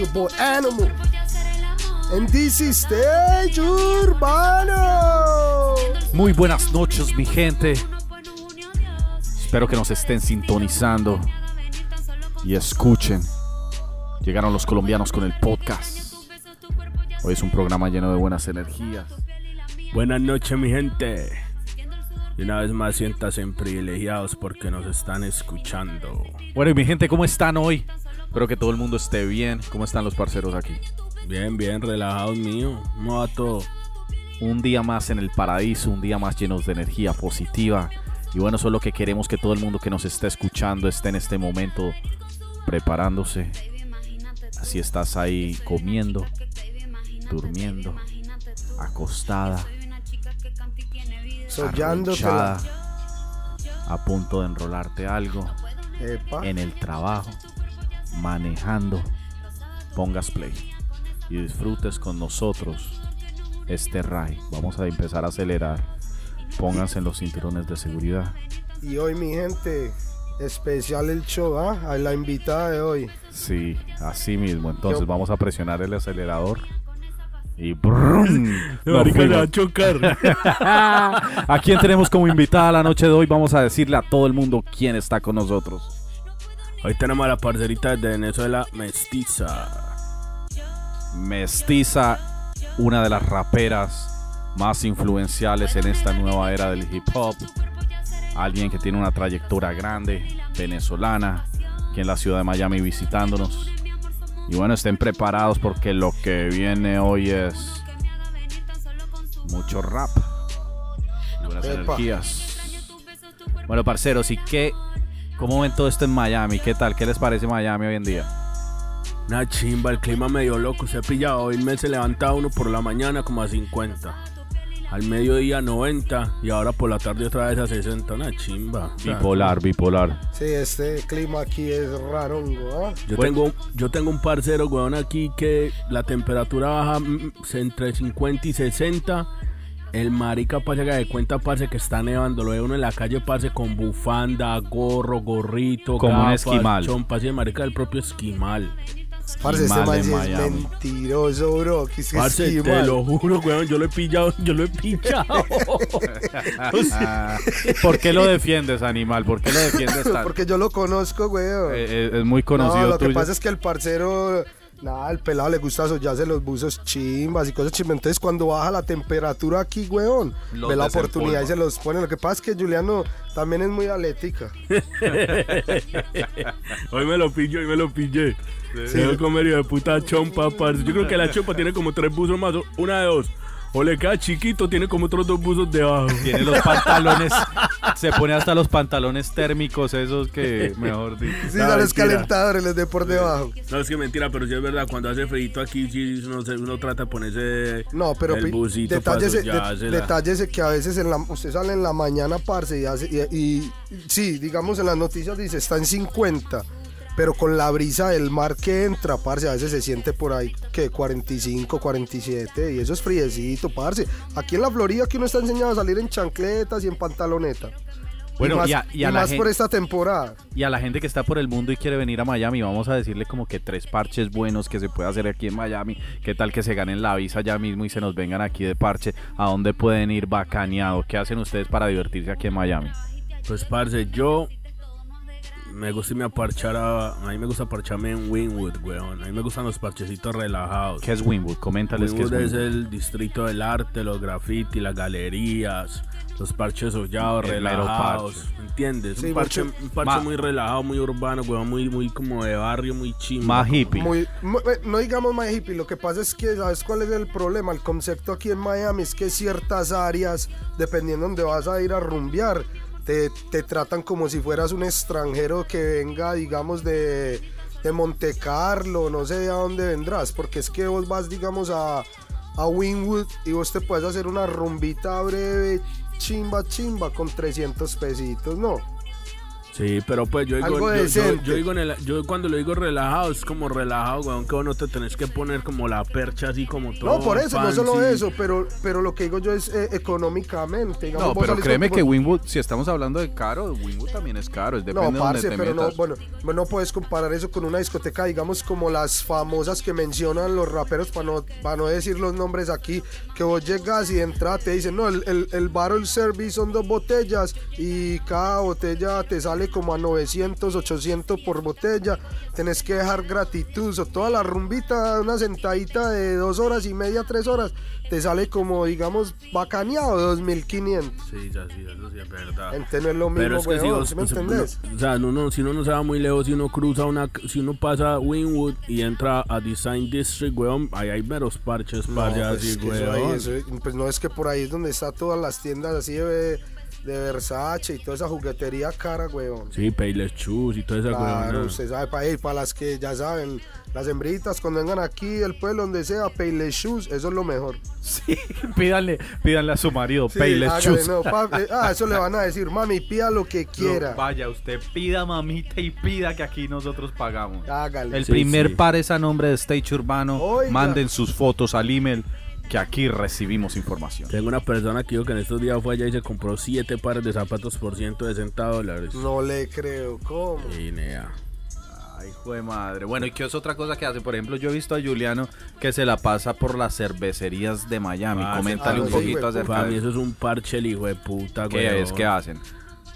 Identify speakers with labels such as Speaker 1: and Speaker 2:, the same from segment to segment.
Speaker 1: your boy Animal. And this is Stage Urbano.
Speaker 2: Muy buenas noches, mi gente. Espero que nos estén sintonizando y escuchen. Llegaron los colombianos con el podcast. Hoy es un programa lleno de buenas energías.
Speaker 3: Buenas noches, mi gente. Y una vez más, siéntanse privilegiados porque nos están escuchando.
Speaker 2: Bueno, y mi gente, ¿cómo están hoy? Espero que todo el mundo esté bien. ¿Cómo están los parceros aquí?
Speaker 3: Bien, bien, relajados mío. ¿Cómo va todo?
Speaker 2: Un día más en el paraíso, un día más llenos de energía positiva. Y bueno, eso es lo que queremos que todo el mundo que nos esté escuchando esté en este momento preparándose. Así estás ahí comiendo, durmiendo, acostada, arronchada, a punto de enrolarte algo,
Speaker 1: Epa.
Speaker 2: en el trabajo, manejando. Pongas play y disfrutes con nosotros este ride. Vamos a empezar a acelerar. Pónganse en los cinturones de seguridad.
Speaker 1: Y hoy, mi gente, especial el show, ¿ah? A la invitada de hoy.
Speaker 2: Sí, así mismo. Entonces
Speaker 1: Yo-
Speaker 2: vamos a presionar el acelerador. Y brum,
Speaker 3: se va a chocar.
Speaker 2: ¿A quién tenemos como invitada la noche de hoy? Vamos a decirle a todo el mundo quién está con nosotros.
Speaker 3: Hoy tenemos a la parcerita de Venezuela, Mestiza.
Speaker 2: Mestiza, una de las raperas más influenciales en esta nueva era del hip hop. Alguien que tiene una trayectoria grande, venezolana, aquí en la ciudad de Miami visitándonos. Y bueno, estén preparados porque lo que viene hoy es mucho rap buenas
Speaker 1: Epa.
Speaker 2: energías. Bueno, parceros, ¿y qué? ¿Cómo ven todo esto en Miami? ¿Qué tal? ¿Qué les parece Miami hoy en día?
Speaker 3: Una chimba, el clima medio loco. Se ha pillado. Hoy me se levanta uno por la mañana como a 50. Al mediodía 90 y ahora por la tarde otra vez a 60. Una chimba.
Speaker 2: Bipolar, bipolar.
Speaker 1: Sí, este clima aquí es rarongo, ¿ah?
Speaker 3: Yo,
Speaker 2: Bueno.
Speaker 3: tengo, yo tengo un parcero, weón, aquí que la temperatura baja mm, entre 50 y 60. El marica, parce, que de cuenta, parce, que está nevando. Lo ve uno en la calle, parce, con bufanda, gorro, gorrito,
Speaker 2: Como un esquimal.
Speaker 3: chompa, así, el marica del propio esquimal.
Speaker 1: Parce, este
Speaker 2: Esquimal
Speaker 1: man es mentiroso, bro. Que es
Speaker 3: Parce, te lo juro, weón, yo lo he pillado, yo lo he pillado.
Speaker 2: ¿Por qué lo defiendes, animal? ¿Por qué lo defiendes tan-
Speaker 1: Porque yo lo conozco, weón.
Speaker 2: Eh, eh, es muy conocido
Speaker 1: no, lo
Speaker 2: tuyo.
Speaker 1: que pasa es que el parcero, nada, el pelado le gusta sollarse los buzos chimbas y cosas chimbas. Entonces, cuando baja la temperatura aquí, weón,
Speaker 2: Los
Speaker 1: ve la oportunidad y se los pone. Lo que pasa es que Juliano también es muy atlética.
Speaker 3: hoy me lo pillé, hoy me lo pillé. Se dio comer de puta chompa, parce. Yo creo que la chompa tiene como tres buzos más, una de dos. O le queda chiquito, tiene como otros dos buzos debajo.
Speaker 2: Tiene los pantalones, se pone hasta los pantalones térmicos esos que, mejor dicho.
Speaker 1: Sí,
Speaker 3: No,
Speaker 1: son los
Speaker 3: mentira.
Speaker 1: calentadores, los de por debajo.
Speaker 3: No, es que mentira, pero sí es verdad, cuando hace frío aquí, sí, uno, trata de ponerse
Speaker 1: No, pero
Speaker 3: el busito
Speaker 1: detállese, de-
Speaker 3: sollársela.
Speaker 1: detállese que a veces en la, usted sale en la mañana, parce, y, hace, y, y- sí, digamos en las noticias dice está en 50, pero con la brisa del mar que entra, parce, a veces se siente por ahí que 45, 47, y eso es friecito, parce. Aquí en la Florida que uno está enseñado a salir en chancletas y en pantaloneta.
Speaker 2: Bueno,
Speaker 1: y más,
Speaker 2: y a- y a
Speaker 1: y
Speaker 2: la
Speaker 1: más
Speaker 2: gen-
Speaker 1: por esta temporada.
Speaker 2: Y a la gente que está por el mundo y quiere venir a Miami, vamos a decirle como que tres parches buenos que se puede hacer aquí en Miami. ¿Qué tal que se ganen la visa ya mismo y se nos vengan aquí de parche? ¿A dónde pueden ir bacaneado? ¿Qué hacen ustedes para divertirse aquí en Miami?
Speaker 3: Pues, parce, yo me gusta irme a parchar a... A mí me gusta parcharme en Winwood, weón. A mí me gustan los parchecitos relajados.
Speaker 2: ¿Qué es Winwood? Coméntales qué es
Speaker 3: Winwood es el distrito del arte, los graffiti, las galerías, los parches hollados,
Speaker 2: El
Speaker 3: relajados.
Speaker 2: parche.
Speaker 3: ¿Entiendes?
Speaker 1: Sí,
Speaker 3: un parche,
Speaker 1: mucho-
Speaker 3: un parche muy relajado, muy urbano, weón, muy, muy como de barrio, muy chimba.
Speaker 2: Más hippie.
Speaker 1: Muy, mu- eh, no digamos más hippie, lo que pasa es que, ¿sabes cuál es el problema? El concepto aquí en Miami es que ciertas áreas, dependiendo de dónde vas a ir a rumbear, te, tratan como si fueras un extranjero que venga, digamos, de, de Monte Carlo, no sé de a dónde vendrás, porque es que vos vas, digamos, a, a Winwood y vos te puedes hacer una rumbita breve, chimba, chimba, con 300 pesitos, ¿no?
Speaker 3: Sí, pero pues yo digo, yo, yo- yo digo en el- yo cuando lo digo relajado, es como relajado, weón, que vos no te tenés que poner como la percha así como todo.
Speaker 1: No, por eso, no solo eso, pero, pero lo que digo yo es eh, económicamente. digamos,
Speaker 2: No, pero créeme que Winwood, si estamos hablando de caro, Winwood también es caro, es depende
Speaker 1: No,
Speaker 2: de donde
Speaker 1: parce,
Speaker 2: te
Speaker 1: pero no, bueno, no, no puedes comparar eso con una discoteca, digamos, como las famosas que mencionan los raperos, para no, para no decir los nombres aquí, que vos llegas y de entrada te dicen, no, el, el, el barrel service son dos botellas y cada botella te sale como a 900, 800 por botella, tenés que dejar gratitud, o toda la rumbita, una sentadita de dos horas y media, tres horas, te sale como, digamos, bacaneado, 2500.
Speaker 3: Sí, ya, sí, eso sí es verdad.
Speaker 1: Entonces no es lo mismo,
Speaker 3: Pero es que si
Speaker 1: weón,
Speaker 3: vos,
Speaker 1: ¿sí me entendés?
Speaker 3: no- o sea, no, no, si uno no se va muy lejos, si uno cruza una, si uno pasa Winwood y entra a Design District, weón, ahí hay meros parches,
Speaker 1: No,
Speaker 3: parce,
Speaker 1: pues,
Speaker 3: así,
Speaker 1: que eso ahí,
Speaker 3: weón.
Speaker 1: eso- pues no es que por ahí es donde está todas las tiendas así de, de Versace y toda esa juguetería cara, weón.
Speaker 3: Sí, Payless Shoes y toda esa
Speaker 1: Claro,
Speaker 3: weón.
Speaker 1: usted sabe, para para las que ya saben, las hembritas cuando vengan aquí del pueblo, donde sea, Payless Shoes, eso es lo mejor.
Speaker 2: Sí, pídanle, pídanle a su marido,
Speaker 1: Sí,
Speaker 2: Payless
Speaker 1: hágale,
Speaker 2: Shoes.
Speaker 1: no, pa- eh, ah, eso le van a decir, mami, pida lo que quiera.
Speaker 2: No, vaya, usted pida mamita y pida que aquí nosotros pagamos.
Speaker 1: Hágale.
Speaker 2: El
Speaker 3: Sí,
Speaker 2: primer
Speaker 3: sí.
Speaker 2: par es a nombre de Stage Urbano.
Speaker 1: Oiga.
Speaker 2: Manden sus fotos al email que aquí recibimos información.
Speaker 3: Tengo una persona que dijo que en estos días fue allá y se compró siete pares de zapatos por 160 dólares.
Speaker 1: No le creo, ¿cómo?
Speaker 3: Y nea.
Speaker 2: Ay, hijo de madre. Bueno, ¿y qué es otra cosa que hace? Por ejemplo, yo he visto a Juliano que se la pasa por las cervecerías de Miami.
Speaker 3: Ah,
Speaker 2: Coméntale
Speaker 1: sí,
Speaker 2: un
Speaker 1: sí,
Speaker 2: poquito acerca
Speaker 3: Para
Speaker 2: de
Speaker 3: mí
Speaker 2: eso.
Speaker 3: es un parche el hijo de puta, güey.
Speaker 2: ¿Qué es? ¿Qué hacen?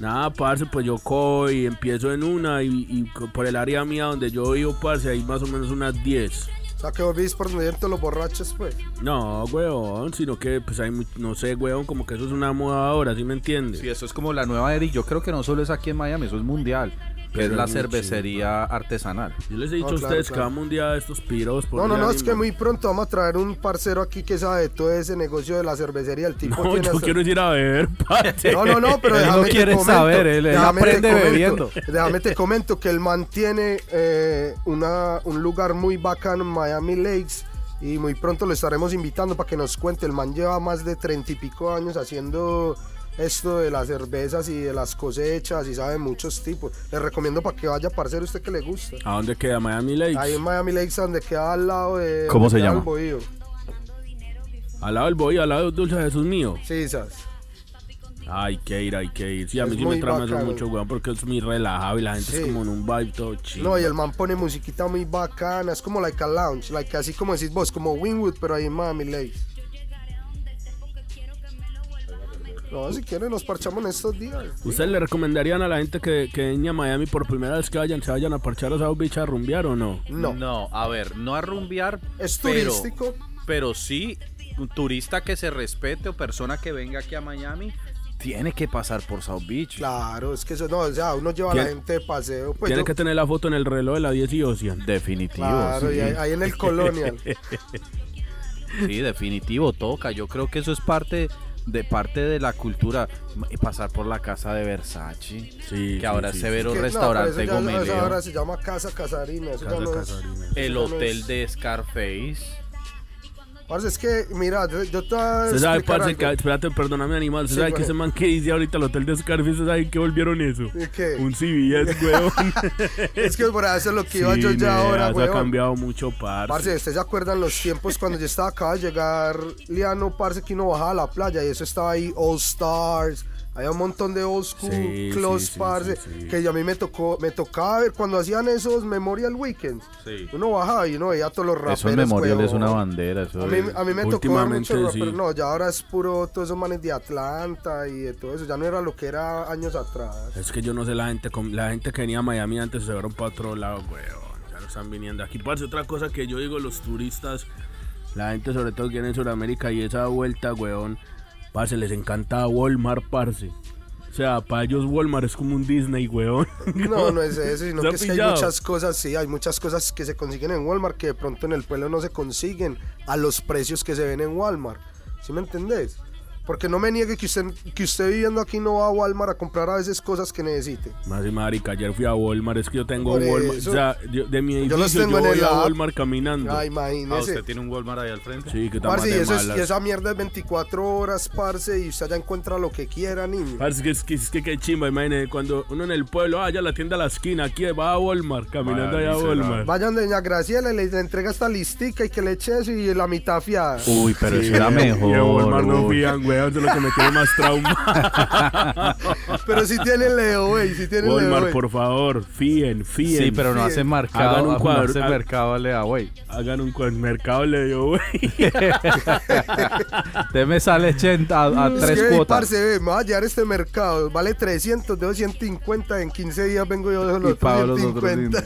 Speaker 3: Nada, parce, pues yo cojo y empiezo en una y, y por el área mía donde yo vivo, parce, hay más o menos unas 10.
Speaker 1: Sea, que vos viste por todos los borrachos, pues.
Speaker 3: No, weón, sino que pues hay, no sé, weón, como que eso es una moda ahora, ¿sí me entiendes?
Speaker 2: Sí, eso es como la nueva era y yo creo que no solo es aquí en Miami, eso es mundial. Que es la cervecería artesanal.
Speaker 3: Yo les he dicho
Speaker 1: No,
Speaker 3: a
Speaker 1: claro,
Speaker 3: ustedes
Speaker 1: claro.
Speaker 3: que vamos un día de estos piros. por
Speaker 1: No, no, no, es que muy pronto vamos a traer un parcero aquí que sabe de todo ese negocio de la cervecería. El tipo
Speaker 3: No,
Speaker 1: tiene
Speaker 3: yo quiero ir a ver, parce.
Speaker 1: No, no, no, pero
Speaker 2: no
Speaker 1: déjame te
Speaker 2: quiere
Speaker 1: comento,
Speaker 2: saber, él- él aprende
Speaker 1: comento,
Speaker 2: bebiendo.
Speaker 1: Déjame te comento que él mantiene eh, una, un lugar muy bacano en Miami Lakes y muy pronto lo estaremos invitando para que nos cuente. El man lleva más de treinta y pico años haciendo esto de las cervezas y de las cosechas y sabe muchos tipos. Le recomiendo para que vaya, parcero, usted que le gusta.
Speaker 3: ¿A dónde queda Miami Lakes?
Speaker 1: Ahí en Miami Lakes, donde queda al lado de...
Speaker 2: ¿Cómo se llama?
Speaker 1: el Bohío.
Speaker 3: Al lado del boy, al lado del Dulce Jesús mío.
Speaker 1: Sí, ¿sabes?
Speaker 3: Hay que ir, hay que ir. Sí, a
Speaker 1: Es
Speaker 3: mí sí me trama eso mucho, weón, porque es muy relajado y la gente
Speaker 1: Sí.
Speaker 3: es como en un vibe todo chido.
Speaker 1: No, y el man pone musiquita muy bacana, es como like a lounge, like así como decís vos, como Winwood, pero ahí en Miami Lakes. No, si quieren nos parchamos en estos días.
Speaker 3: ¿Ustedes le recomendarían a la gente que, que venga a Miami por primera vez que vayan, se vayan a parchar a South Beach a rumbear o no?
Speaker 1: No,
Speaker 2: No, a ver, no a rumbear.
Speaker 1: es
Speaker 2: pero-
Speaker 1: turístico.
Speaker 2: Pero sí, un turista que se respete o persona que venga aquí a Miami tiene que pasar por South Beach.
Speaker 1: Claro, es que eso no, o sea, uno lleva a la gente de paseo. Pues
Speaker 3: Tiene
Speaker 1: yo-
Speaker 3: que tener la foto en el reloj de la 10 y Ocean.
Speaker 2: Definitivo.
Speaker 1: claro,
Speaker 2: sí.
Speaker 1: y ahí, ahí en el Colonial.
Speaker 2: Sí, definitivo, toca. Yo creo que eso es parte de parte de la cultura. Y Pasar por la casa de Versace.
Speaker 3: Sí,
Speaker 2: que ahora
Speaker 3: sí,
Speaker 2: se
Speaker 3: sí,
Speaker 2: ve
Speaker 1: Que-
Speaker 2: un
Speaker 1: no,
Speaker 2: restaurante gomeleo.
Speaker 1: ahora se llama Casa Casarina.
Speaker 3: Casa
Speaker 1: no es-.
Speaker 2: El
Speaker 1: no
Speaker 2: hotel
Speaker 1: es-
Speaker 2: de Scarface.
Speaker 1: Parce, es que, mira, yo yo te voy a
Speaker 3: Usted sabe, parce, que, espérate, perdóname, animal. Usted
Speaker 1: Sí,
Speaker 3: sabe que ese man que dice ahorita el hotel de Scarface, ¿usted sabe que volvieron eso?
Speaker 1: ¿Y qué?
Speaker 3: Un CBS, weón.
Speaker 1: Es que por eso es lo que iba yo ya ahora,
Speaker 3: Eso ha
Speaker 1: weón.
Speaker 3: cambiado mucho, parce.
Speaker 1: Parce, ¿ustedes se acuerdan los tiempos cuando yo estaba acá de llegar, Liano, parce, que uno bajaba a la playa y eso estaba ahí, All Stars, había un montón de old school
Speaker 3: Sí,
Speaker 1: clubs,
Speaker 3: sí, sí,
Speaker 1: parce,
Speaker 3: sí, sí.
Speaker 1: que a mí me tocó, me tocaba ver cuando hacían esos Memorial Weekends.
Speaker 2: Sí.
Speaker 1: Uno bajaba y uno veía todos los raperos,
Speaker 2: Eso en Memorial es una bandera. Eso
Speaker 1: A mí,
Speaker 2: es-
Speaker 1: a mí me tocó ver
Speaker 3: Últimamente,
Speaker 1: mucho
Speaker 3: sí.
Speaker 1: pero no, ya ahora es puro todos esos manes de Atlanta y de todo eso, ya no era lo que era años atrás.
Speaker 3: Es que yo no sé, la gente la gente que venía a Miami antes se fueron para otro lado, weón. Ya no están viniendo aquí. Parce, otra cosa que yo digo, los turistas, la gente sobre todo que viene en Sudamérica y esa vuelta, weón, parce, les encanta Walmart, parce. O sea, para ellos Walmart es como un Disney, weón.
Speaker 1: No, no es eso, sino
Speaker 3: ¿Se ha
Speaker 1: que es que hay muchas cosas, sí, hay muchas cosas que se consiguen en Walmart que de pronto en el pueblo no se consiguen a los precios que se ven en Walmart. ¿Sí me entendés? Porque no me niegue que usted, que usted viviendo aquí no va a Walmart a comprar a veces cosas que necesite.
Speaker 3: Más y marica, ayer fui a Walmart, es que yo tengo
Speaker 1: Por
Speaker 3: Walmart,
Speaker 1: eso.
Speaker 3: o sea, yo- de mi
Speaker 1: Yo
Speaker 3: edificio
Speaker 1: los
Speaker 3: yo,
Speaker 1: tengo en
Speaker 3: voy
Speaker 1: el
Speaker 3: a
Speaker 1: app.
Speaker 3: Walmart caminando.
Speaker 1: Ah,
Speaker 2: Ah,
Speaker 1: imagínese.
Speaker 2: ¿usted tiene un Walmart ahí al frente?
Speaker 3: Sí, que está
Speaker 1: Parce,
Speaker 3: más
Speaker 1: y, eso es- y esa mierda es 24 horas, parce, y usted ya encuentra lo que quiera, niño.
Speaker 3: Parce, que es que, es que qué chimba, imagínate, cuando uno en el pueblo, ah, ya la tienda a la esquina, aquí va a Walmart, caminando
Speaker 2: Vaya
Speaker 3: allá a. Walmart.
Speaker 1: Vayan de doña Graciela y le le entrega esta listica y que le eche eso y la mitad fiada.
Speaker 2: Uy, pero
Speaker 3: Sí,
Speaker 2: eso era
Speaker 3: y
Speaker 2: mejor.
Speaker 3: a Walmart no fían, weón, es lo que me tiene más trauma.
Speaker 1: Pero si tiene Leo, güey, si tiene Leo,
Speaker 3: Walmart,
Speaker 1: güey.
Speaker 3: por favor, fíen, fíen.
Speaker 2: Sí, pero no
Speaker 1: Sí,
Speaker 2: hace
Speaker 3: hagan
Speaker 2: mercado.
Speaker 3: un
Speaker 2: No
Speaker 3: cuadro,
Speaker 2: hace
Speaker 3: ha-
Speaker 2: mercado, le da, güey.
Speaker 3: Hagan un cuadro, mercado le dio, güey.
Speaker 2: Usted me sale 80 a, a
Speaker 1: Es
Speaker 2: tres
Speaker 1: que,
Speaker 2: cuotas.
Speaker 1: parce, ve, me va a llevar este mercado. Vale 300, dejo 150. En 15 días vengo yo de
Speaker 2: y
Speaker 1: los otros 150.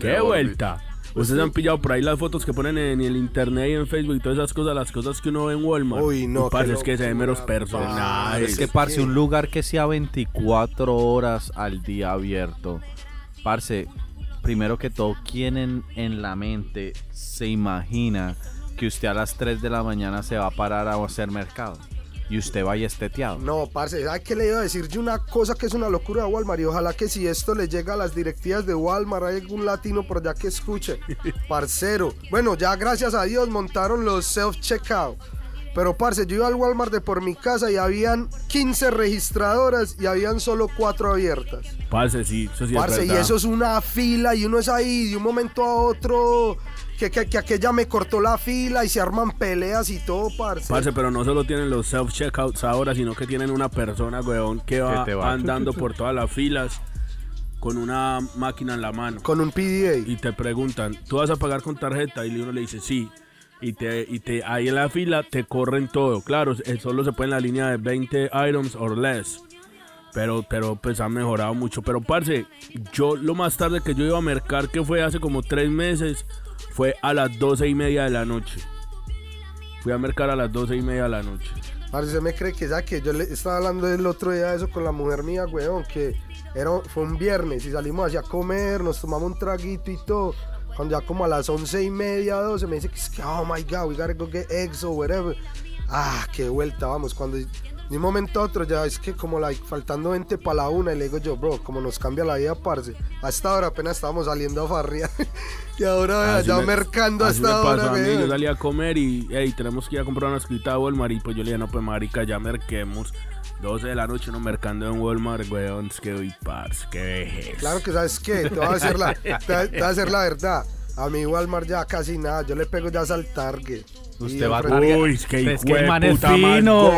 Speaker 3: ¡Qué vuelta! Ustedes han pillado por ahí las fotos que ponen en el internet y en Facebook y todas esas cosas, las cosas que uno ve en Walmart.
Speaker 1: Uy, no,
Speaker 3: Y, parce, es que se ven meros personajes.
Speaker 2: Es que, parce, un lugar que sea 24 horas al día abierto. Parce, primero que todo, ¿quién en, en la mente se imagina que usted a las 3 de la mañana se va a parar a hacer mercado? Y usted vaya esteteado.
Speaker 1: No, parce, ¿sabes qué le iba a decir? Yo una cosa que es una locura de Walmart y ojalá que si esto le llega a las directivas de Walmart, hay algún latino por allá que escuche. Parcero. Bueno, ya gracias a Dios montaron los self-checkout. Pero, parce, yo iba al Walmart de por mi casa y habían 15 registradoras y habían solo 4 abiertas.
Speaker 3: Parce, sí, eso sí
Speaker 1: Parce,
Speaker 3: es
Speaker 1: y eso es una fila y uno es ahí de un momento a otro. Que, que, que aquella me cortó la fila y se arman peleas y todo, parce.
Speaker 3: Parce, pero no solo tienen los self-checkouts ahora, sino que tienen una persona, weón, que va,
Speaker 2: te va.
Speaker 3: andando por todas las filas con una máquina en la mano.
Speaker 1: Con un PDA.
Speaker 3: Y te preguntan, ¿tú vas a pagar con tarjeta? Y uno le dice, sí. Y te, y te ahí en la fila te corren todo. Claro, eh, solo se puede en la línea de 20 items or less. Pero, pero pues ha mejorado mucho. Pero parce, yo lo más tarde que yo iba a mercar, que fue hace como tres meses, fue a las 12 y media de la noche. Fui a mercar a las 12 y media de la noche.
Speaker 1: Parce, se me cree que ya que yo estaba hablando el otro día de eso con la mujer mía, weón, que era, fue un viernes y salimos así a comer, nos tomamos un traguito y todo. Cuando ya como a las once y media, 12, me dice que es que, oh my god, we gotta go get eggs or whatever. Ah, qué vuelta, vamos. Cuando de un momento a otro, ya es que como like, faltando 20 para la una, y le digo yo, bro, como nos cambia la vida, parce. Hasta ahora apenas estábamos saliendo a farrear. y ahora
Speaker 3: Así
Speaker 1: ya
Speaker 3: me-
Speaker 1: mercando
Speaker 3: así me
Speaker 1: hasta
Speaker 3: pasó
Speaker 1: ahora,
Speaker 3: a mí, yo salí a comer y, hey, tenemos que ir a comprar una escrita de Walmart. Y pues yo le dije, no, pues marica, ya merquemos. 12 de la noche uno mercando en Walmart, weón. Es que, uy, parce, qué vejez.
Speaker 1: Claro que sabes qué, te voy a decir la, te, te voy a decir la verdad. A mi Walmart ya casi nada, yo le pego ya al Target.
Speaker 2: Usted va a.
Speaker 3: Uy, que,
Speaker 2: Es que el man es fino.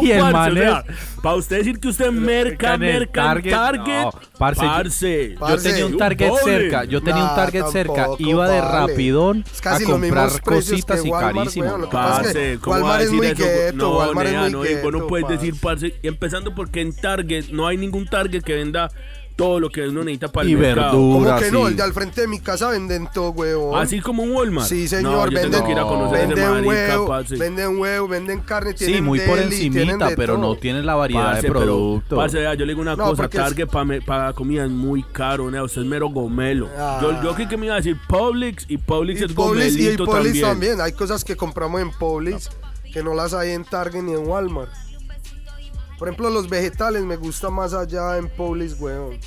Speaker 2: Sí, el man
Speaker 3: o sea,
Speaker 2: es-
Speaker 3: Para usted decir que usted merca, merca
Speaker 2: Target,
Speaker 3: Target,
Speaker 2: no, parce, yo-
Speaker 3: parce.
Speaker 2: Yo
Speaker 1: Parce,
Speaker 2: tenía un Target cerca, yo tenía un Target cerca, iba de
Speaker 1: vale.
Speaker 2: rapidón
Speaker 1: Es
Speaker 2: a comprar cositas y carísimo.
Speaker 1: que
Speaker 3: Parce, ¿cómo va a
Speaker 1: es
Speaker 3: decir
Speaker 1: muy
Speaker 3: eso?
Speaker 1: gueto,
Speaker 3: no,
Speaker 1: Walmart es
Speaker 3: nea,
Speaker 1: muy
Speaker 3: no, no puedes decir, parce, y empezando porque en Target no hay ningún Target que venda todo lo que uno necesita para el
Speaker 2: Y
Speaker 3: mercado.
Speaker 1: ¿Cómo
Speaker 2: verdura,
Speaker 1: que no?
Speaker 2: sí.
Speaker 1: El de al frente de mi casa venden todo, weón.
Speaker 3: Así como un Walmart.
Speaker 1: Sí,
Speaker 3: No,
Speaker 1: señor,
Speaker 3: yo
Speaker 1: venden, venden
Speaker 3: marica,
Speaker 1: huevo,
Speaker 3: parce.
Speaker 1: venden huevo, venden carne,
Speaker 2: Sí,
Speaker 1: tienen
Speaker 2: muy por
Speaker 1: deli, tienen
Speaker 2: encimita, pero
Speaker 1: todo.
Speaker 2: no tiene la variedad
Speaker 3: Parce,
Speaker 2: de productos.
Speaker 3: parce, vea, yo le digo una
Speaker 1: No,
Speaker 3: cosa,
Speaker 1: es-
Speaker 3: Target para comida es muy caro, nea, usted es mero gomelo.
Speaker 1: Ah.
Speaker 3: Yo, yo creí que me iba a decir Publix y Publix
Speaker 1: Y
Speaker 3: es
Speaker 1: Publix, y
Speaker 3: gomelito
Speaker 1: Publix
Speaker 3: también.
Speaker 1: también. Hay cosas que compramos en Publix que no las hay en Target ni en Walmart. Por ejemplo, los vegetales me gustan más allá en Publix, weón.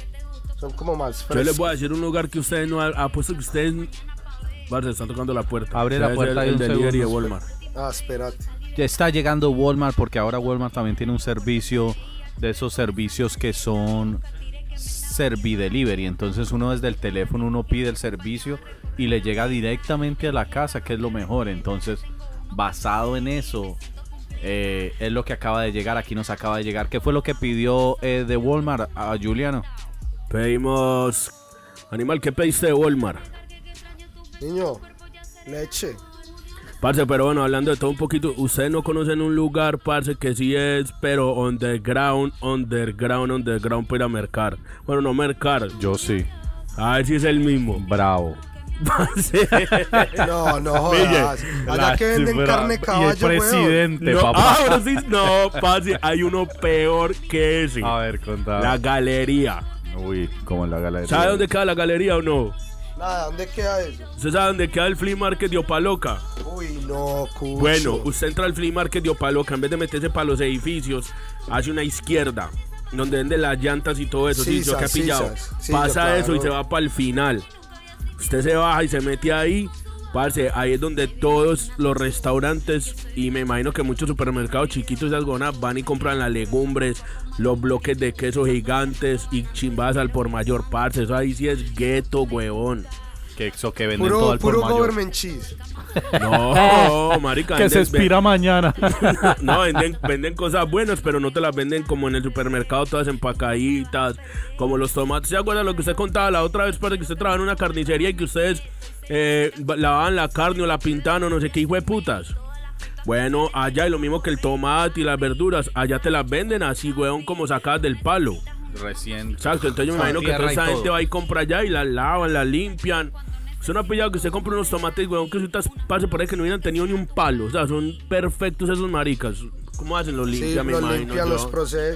Speaker 1: Son como más
Speaker 3: Yo
Speaker 1: frescos.
Speaker 3: les voy a decir un lugar que ustedes no han apuesto que ustedes parce, están tocando la puerta.
Speaker 2: Abre la puerta
Speaker 3: ser
Speaker 2: de
Speaker 3: el
Speaker 2: un
Speaker 3: delivery de. Walmart.
Speaker 1: Ah, espérate.
Speaker 2: Ya está llegando Walmart porque ahora Walmart también tiene un servicio de esos servicios que son Servidelivery. Entonces uno desde el teléfono uno pide el servicio y le llega directamente a la casa, que es lo mejor. Entonces, basado en eso, eh, es lo que acaba de llegar. Aquí nos acaba de llegar. ¿Qué fue lo que pidió eh, de Walmart a Juliano?
Speaker 3: Pedimos animal, ¿qué pediste de Walmart?
Speaker 1: Niño, leche.
Speaker 3: Parce, pero bueno, hablando de todo un poquito, ustedes no conocen un lugar, parce, que sí es, pero underground, underground, underground para ir a mercar. Bueno, no mercar,
Speaker 2: Yo sí.
Speaker 3: a ver si es el mismo.
Speaker 2: Bravo.
Speaker 1: No, no jodas. Allá que venden carne caballo, weón.
Speaker 3: No, ah, ahora sí, no, parce, hay uno peor que ese.
Speaker 2: A ver, contá.
Speaker 3: La galería.
Speaker 2: Uy, como la galería.
Speaker 3: ¿Sabe dónde queda la galería o no?
Speaker 1: Nada, ¿dónde queda eso?
Speaker 3: ¿Usted sabe dónde queda el flea market de Opaloca?
Speaker 1: Uy, no, cucho.
Speaker 3: Bueno, usted entra al flea market de Opaloca, en vez de meterse para los edificios, hace una izquierda, donde venden las llantas y todo eso. Sí, yo que he
Speaker 1: Sisas,
Speaker 3: pillado.
Speaker 1: sisas. Sí,
Speaker 3: Pasa
Speaker 1: yo,
Speaker 3: eso y se va para el final. Usted se baja y se mete ahí. Parce, ahí es donde todos los restaurantes y me imagino que muchos supermercados chiquitos de Algona van y compran las legumbres, los bloques de queso gigantes y chimbadas al por mayor, parce. Eso ahí sí es gueto, huevón.
Speaker 2: Que eso que venden todo
Speaker 1: Puro,
Speaker 2: al por
Speaker 1: puro
Speaker 2: mayor.
Speaker 1: government cheese.
Speaker 3: No, marica.
Speaker 2: Que se expira mañana.
Speaker 3: No, venden, venden cosas buenas, pero no te las venden como en el supermercado, todas empacaditas, como los tomates. ¿Se acuerdan lo que usted contaba la otra vez, para que usted trabajaba en una carnicería y que ustedes eh, ba- lavaban la carne o la pintaban o no sé qué hijo de putas? Bueno, allá y lo mismo que el tomate y las verduras, allá te las venden así, weón, como sacadas del palo.
Speaker 2: Recién.
Speaker 3: Exacto, entonces yo me imagino que toda esa
Speaker 2: todo.
Speaker 3: gente va y compra allá y las lavan, las limpian. No ha pillado que usted compra unos tomates, weón, que usted pase por ahí que no hubieran tenido ni un palo. O sea, son perfectos esos maricas. ¿Cómo hacen? Los
Speaker 1: Sí,
Speaker 3: limpian, me
Speaker 1: los
Speaker 3: imagino.
Speaker 1: los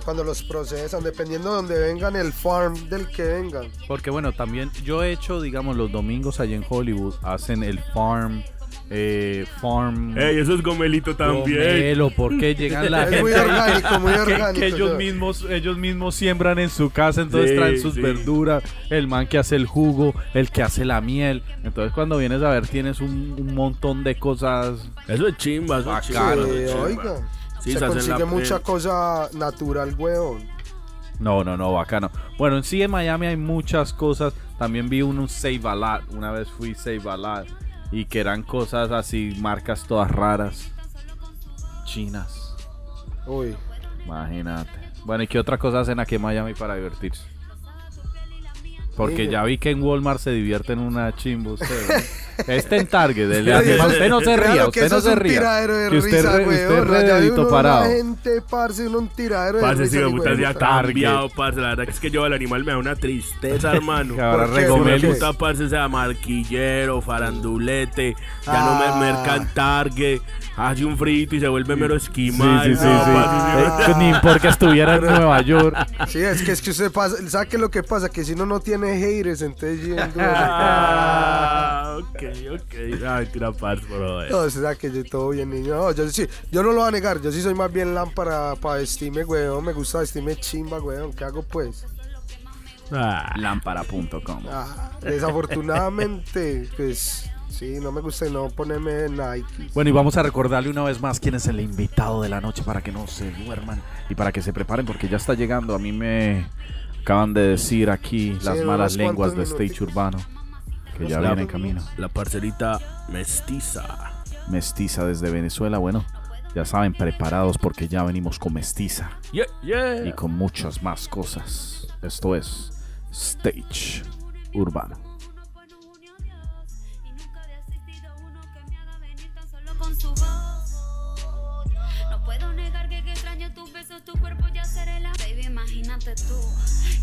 Speaker 1: cuando los procesan, dependiendo de donde vengan, el farm del que vengan.
Speaker 2: Porque bueno, también yo he hecho, digamos, los domingos allá en Hollywood, hacen el farm, eh, farm...
Speaker 3: Ey, eso es gomelito también.
Speaker 2: Gomelo, porque llegan la
Speaker 1: Es
Speaker 2: gente
Speaker 1: muy
Speaker 2: ahí
Speaker 1: orgánico, muy
Speaker 2: que-
Speaker 1: orgánico.
Speaker 2: que ellos
Speaker 1: yo.
Speaker 2: mismos ellos mismos siembran en su casa entonces
Speaker 3: Sí,
Speaker 2: traen sus
Speaker 3: sí.
Speaker 2: verduras el man que hace el jugo el que hace la miel entonces cuando vienes a ver tienes un, un montón de cosas
Speaker 3: Eso es chimba, eso es.
Speaker 2: Bacano.
Speaker 1: Sí,
Speaker 3: es chimba.
Speaker 1: oiga. Se
Speaker 3: se
Speaker 1: consigue mucha
Speaker 3: eh,
Speaker 1: cosa natural, weón.
Speaker 2: no no no bacano bueno en sí en Miami hay muchas cosas también vi un Save a Lot una vez fui Save a Lot y que eran cosas así marcas todas raras chinas
Speaker 1: Uy.
Speaker 2: Imagínate. Bueno, ¿y qué otra cosa hacen aquí en Miami para divertirse? Porque
Speaker 1: Mire.
Speaker 2: ya vi que en Walmart se divierten una chimbo usted. Este en Target, el animal. Usted no se
Speaker 1: Claro
Speaker 2: ría,
Speaker 1: que
Speaker 2: usted no
Speaker 1: es
Speaker 2: se
Speaker 1: un
Speaker 2: ría.
Speaker 1: tiradero de
Speaker 2: Que usted,
Speaker 1: risa,
Speaker 2: re- usted
Speaker 1: weón.
Speaker 2: Redito
Speaker 1: uno,
Speaker 2: parado.
Speaker 1: La gente, parce, uno un tiradero de
Speaker 3: Parce,
Speaker 1: risa.
Speaker 3: sí, me
Speaker 1: hijo
Speaker 3: gusta
Speaker 1: de
Speaker 3: se ha
Speaker 1: puta.
Speaker 3: cambiado, parce. La verdad que es que yo al animal me da una tristeza, hermano.
Speaker 2: Que ahora.
Speaker 1: ¿Por
Speaker 3: puta, parce, sea marquillero, farandulete, ya no
Speaker 1: Ah.
Speaker 3: me mercan targue, hace un frito y se vuelve mero
Speaker 2: Sí,
Speaker 3: esquimal.
Speaker 2: sí, sí,
Speaker 3: no,
Speaker 2: sí.
Speaker 3: parce, sí,
Speaker 2: Eh, Ni porque estuviera en Nueva York.
Speaker 1: Sí, es que es que usted pasa, ¿sabe qué es lo que pasa? Que si uno no tiene haters, entonces yendo.
Speaker 3: Ah, ok, ok. Ay, tira parce, bro.
Speaker 1: No, o sea que yo todo bien, niño. No, yo sí, yo no lo voy a negar, yo sí soy más bien lámpara para vestirme, weón. Me gusta vestirme chimba, weón. ¿Qué hago pues?
Speaker 3: Ah,
Speaker 2: Lámpara.com.
Speaker 1: Ah, desafortunadamente, pues sí, no me gusta no ponerme Nike.
Speaker 2: Bueno, y vamos a recordarle una vez más quién es el invitado de la noche para que no se duerman y para que se preparen porque ya está llegando. A mí me acaban de decir aquí las malas lenguas de Stage Urbano que ya
Speaker 3: La-
Speaker 2: viene en camino.
Speaker 3: La parcerita mestiza.
Speaker 2: Mestiza desde Venezuela, bueno, ya saben, preparados porque ya venimos con Mestiza
Speaker 3: Yeah, yeah.
Speaker 2: y con muchas más cosas. Esto es Stage Urbano.
Speaker 4: No puedo negar que extraño tus besos, tu cuerpo ya seré la baby. Imagínate tú.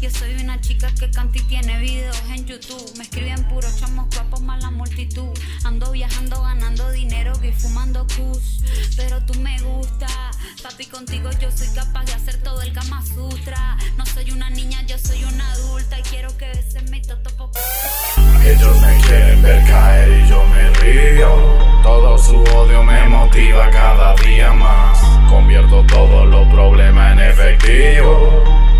Speaker 4: Yo soy una chica que canta y tiene videos en YouTube. Me escriben puros chamos guapos más la multitud. Ando viajando, ganando dinero y fumando kush. Pero tú me gusta. Papi, contigo yo soy capaz de hacer todo el Kama Sutra. No soy una niña, yo soy una adulta. Y quiero que beses mi toto.
Speaker 5: Ellos me quieren ver caer y yo me río. Todo su odio me motiva cada día más. Convierto todos los problemas en efectivo.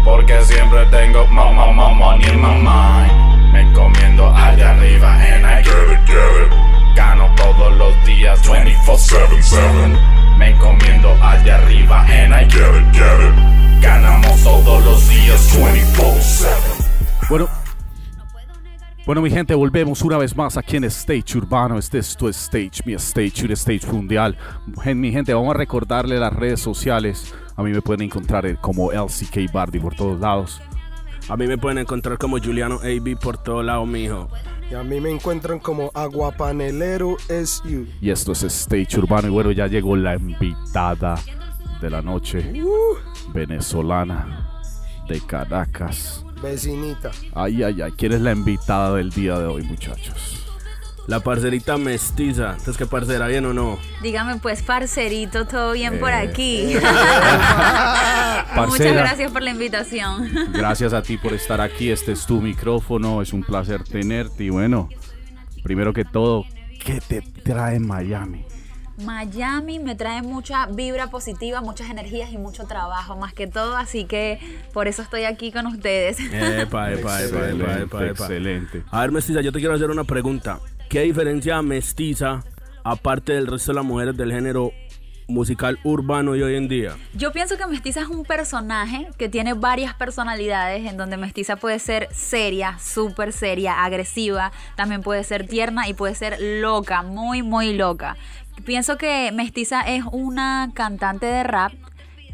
Speaker 5: Porque siempre tengo mama, mama, money in my mind. Me encomiendo allá arriba and I get it, get it. Gano todos los días 24-7-7. Me encomiendo allá arriba and I get it, get it. Ganamos todos los días 24-7.
Speaker 2: Bueno, Bueno, mi gente, volvemos una vez más aquí en Stage Urbano. Este es tu Stage, mi Stage, un Stage Mundial. Mi gente, vamos a recordarle las redes sociales. A mí me pueden encontrar como LCK Bardi por todos lados.
Speaker 3: A mí me pueden encontrar como Juliano AB por todo lado, mijo.
Speaker 1: Y a mí me encuentran como Aguapanelero SU.
Speaker 2: Y esto es Stage Urbano. Y bueno, ya llegó la invitada de la noche. Venezolana de Caracas.
Speaker 1: Vecinita.
Speaker 2: Ay, ay, ay. ¿Quién es la invitada del día de hoy, muchachos?
Speaker 3: La parcerita mestiza. Entonces, ¿qué parcera? ¿Bien o no?
Speaker 6: Dígame pues, parcerito, todo bien por
Speaker 2: Eh.
Speaker 6: aquí. Muchas gracias por la invitación.
Speaker 2: Gracias a ti por estar aquí. Este es tu micrófono. Es un placer tenerte. Y bueno, primero que todo, ¿qué te trae Miami?
Speaker 6: Miami me trae mucha vibra positiva, muchas energías y mucho trabajo, más que todo, así que por eso estoy aquí con ustedes.
Speaker 3: Epa, epa, epa, epa, epa, epa.
Speaker 2: excelente.
Speaker 3: A ver, Mestiza, yo te quiero hacer una pregunta. ¿Qué diferencia Mestiza, aparte del resto de las mujeres del género musical urbano de hoy en día?
Speaker 6: Yo pienso que Mestiza es un personaje que tiene varias personalidades, en donde Mestiza puede ser seria, súper seria, agresiva, también puede ser tierna y puede ser loca, muy, muy loca. Pienso que Mestiza es una cantante de rap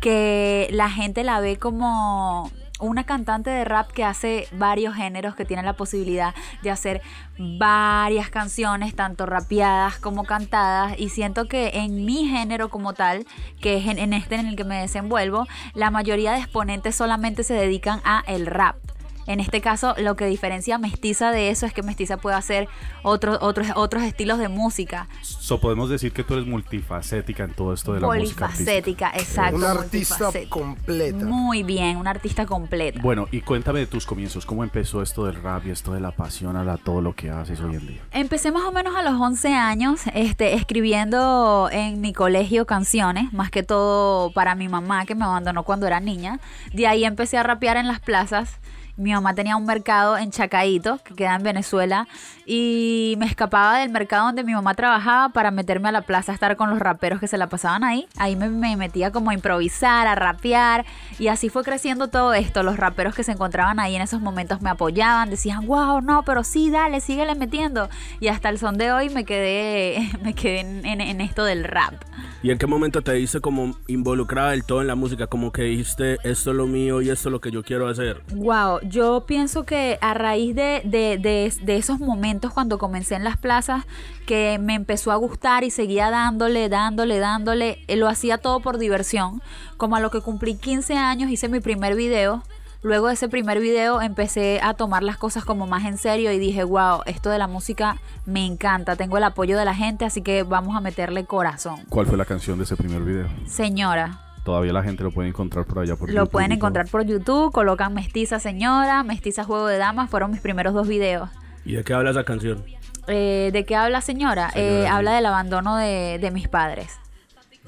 Speaker 6: que la gente la ve como una cantante de rap que hace varios géneros, que tiene la posibilidad de hacer varias canciones, tanto rapeadas como cantadas, y siento que en mi género como tal, que es en, este en el que me desenvuelvo, la mayoría de exponentes solamente se dedican a el rap. En este caso, lo que diferencia a Mestiza de eso es que Mestiza puede hacer otros otros, otros estilos de música.
Speaker 2: So, podemos decir que tú eres multifacética en todo esto de la música.
Speaker 6: Polifacética, exacto.
Speaker 1: Una artista
Speaker 6: multifacética.
Speaker 1: completa.
Speaker 6: Muy bien, una artista completa.
Speaker 2: Bueno, y cuéntame de tus comienzos, ¿cómo empezó esto del rap y esto de la pasión a la- todo lo que haces hoy en día?
Speaker 6: Empecé más o menos a los 11 años este, escribiendo en mi colegio canciones, más que todo para mi mamá que me abandonó cuando era niña. De ahí empecé a rapear en las plazas. Mi mamá tenía un mercado en Chacaito, que queda en Venezuela, y me escapaba del mercado donde mi mamá trabajaba para meterme a la plaza a estar con los raperos que se la pasaban ahí. Ahí me, me metía como a improvisar, a rapear, y así fue creciendo todo esto. Los raperos que se encontraban ahí en esos momentos me apoyaban, decían, wow, no, pero sí, dale, síguele metiendo. Y hasta el son de hoy me quedé, me quedé en, en- en esto del rap.
Speaker 3: ¿Y en qué momento te diste como involucrada del todo en la música? Como que dijiste, esto es lo mío y esto es lo que yo quiero hacer.
Speaker 6: Wow, yo pienso que a raíz de, de- de- de esos momentos cuando comencé en las plazas, que me empezó a gustar y seguía dándole, dándole, dándole, eh, lo hacía todo por diversión. Como a lo que cumplí 15 años hice mi primer video. Luego de ese primer video empecé a tomar las cosas como más en serio y dije, wow, esto de la música me encanta, tengo el apoyo de la gente, así que vamos a meterle corazón.
Speaker 2: ¿Cuál fue la canción de ese primer video?
Speaker 6: Señora,
Speaker 2: Todavía la gente lo puede encontrar por allá por
Speaker 6: Lo
Speaker 2: YouTube
Speaker 6: pueden encontrar por YouTube, colocan Mestiza Señora, Mestiza Juego de Damas, fueron mis primeros dos videos.
Speaker 3: ¿Y de qué habla esa canción?
Speaker 6: Eh, ¿De qué habla señora?
Speaker 3: Señora,
Speaker 6: Eh, habla del abandono de, de mis padres.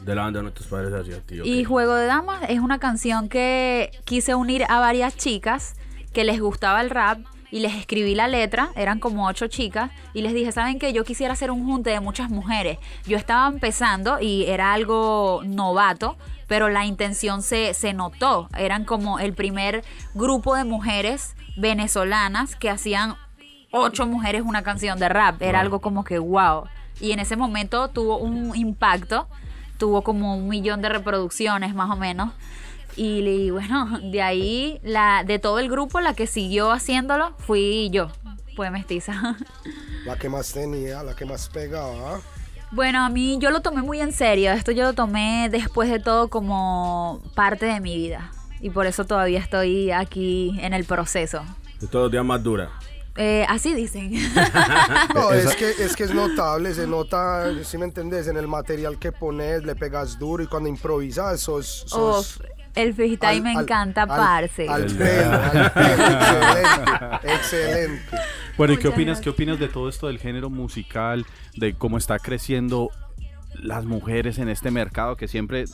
Speaker 3: De la banda de nuestros padres hacia ti.
Speaker 6: Y Juego de Damas es una canción que quise unir a varias chicas que les gustaba el rap y les escribí la letra, eran como ocho chicas, y les dije, ¿saben qué? Yo quisiera hacer un junte de muchas mujeres. Yo estaba empezando y era algo novato, pero la intención se, se notó. Eran como el primer grupo de mujeres venezolanas que hacían ocho mujeres una canción de rap. Era algo como que wow. Y en ese momento tuvo un impacto, tuvo como un millón de reproducciones más o menos. Y, bueno, de ahí, la, de todo el grupo, la que siguió haciéndolo fui yo. Fue mestiza.
Speaker 1: La que más tenía, la que más pegaba.
Speaker 6: Bueno, a mí yo lo tomé muy en serio. Esto yo lo tomé después de todo como parte de mi vida. Y por eso todavía estoy aquí en el proceso.
Speaker 3: De todos los días más dura.
Speaker 6: Eh, así dicen.
Speaker 1: No, es que, es que es notable, se nota, si me entendés, en el material que pones, le pegas duro y cuando improvisas, sos... sos
Speaker 6: Uf, el freestyle
Speaker 1: al-
Speaker 6: me
Speaker 1: al-
Speaker 6: encanta,
Speaker 1: al-
Speaker 6: parce.
Speaker 1: Al pelo, al pelo, excelente, excelente.
Speaker 2: Bueno, ¿y qué
Speaker 6: Muchas
Speaker 2: opinas,
Speaker 6: gracias.
Speaker 2: qué opinas de todo esto del género musical, de cómo está creciendo las mujeres en este mercado que siempre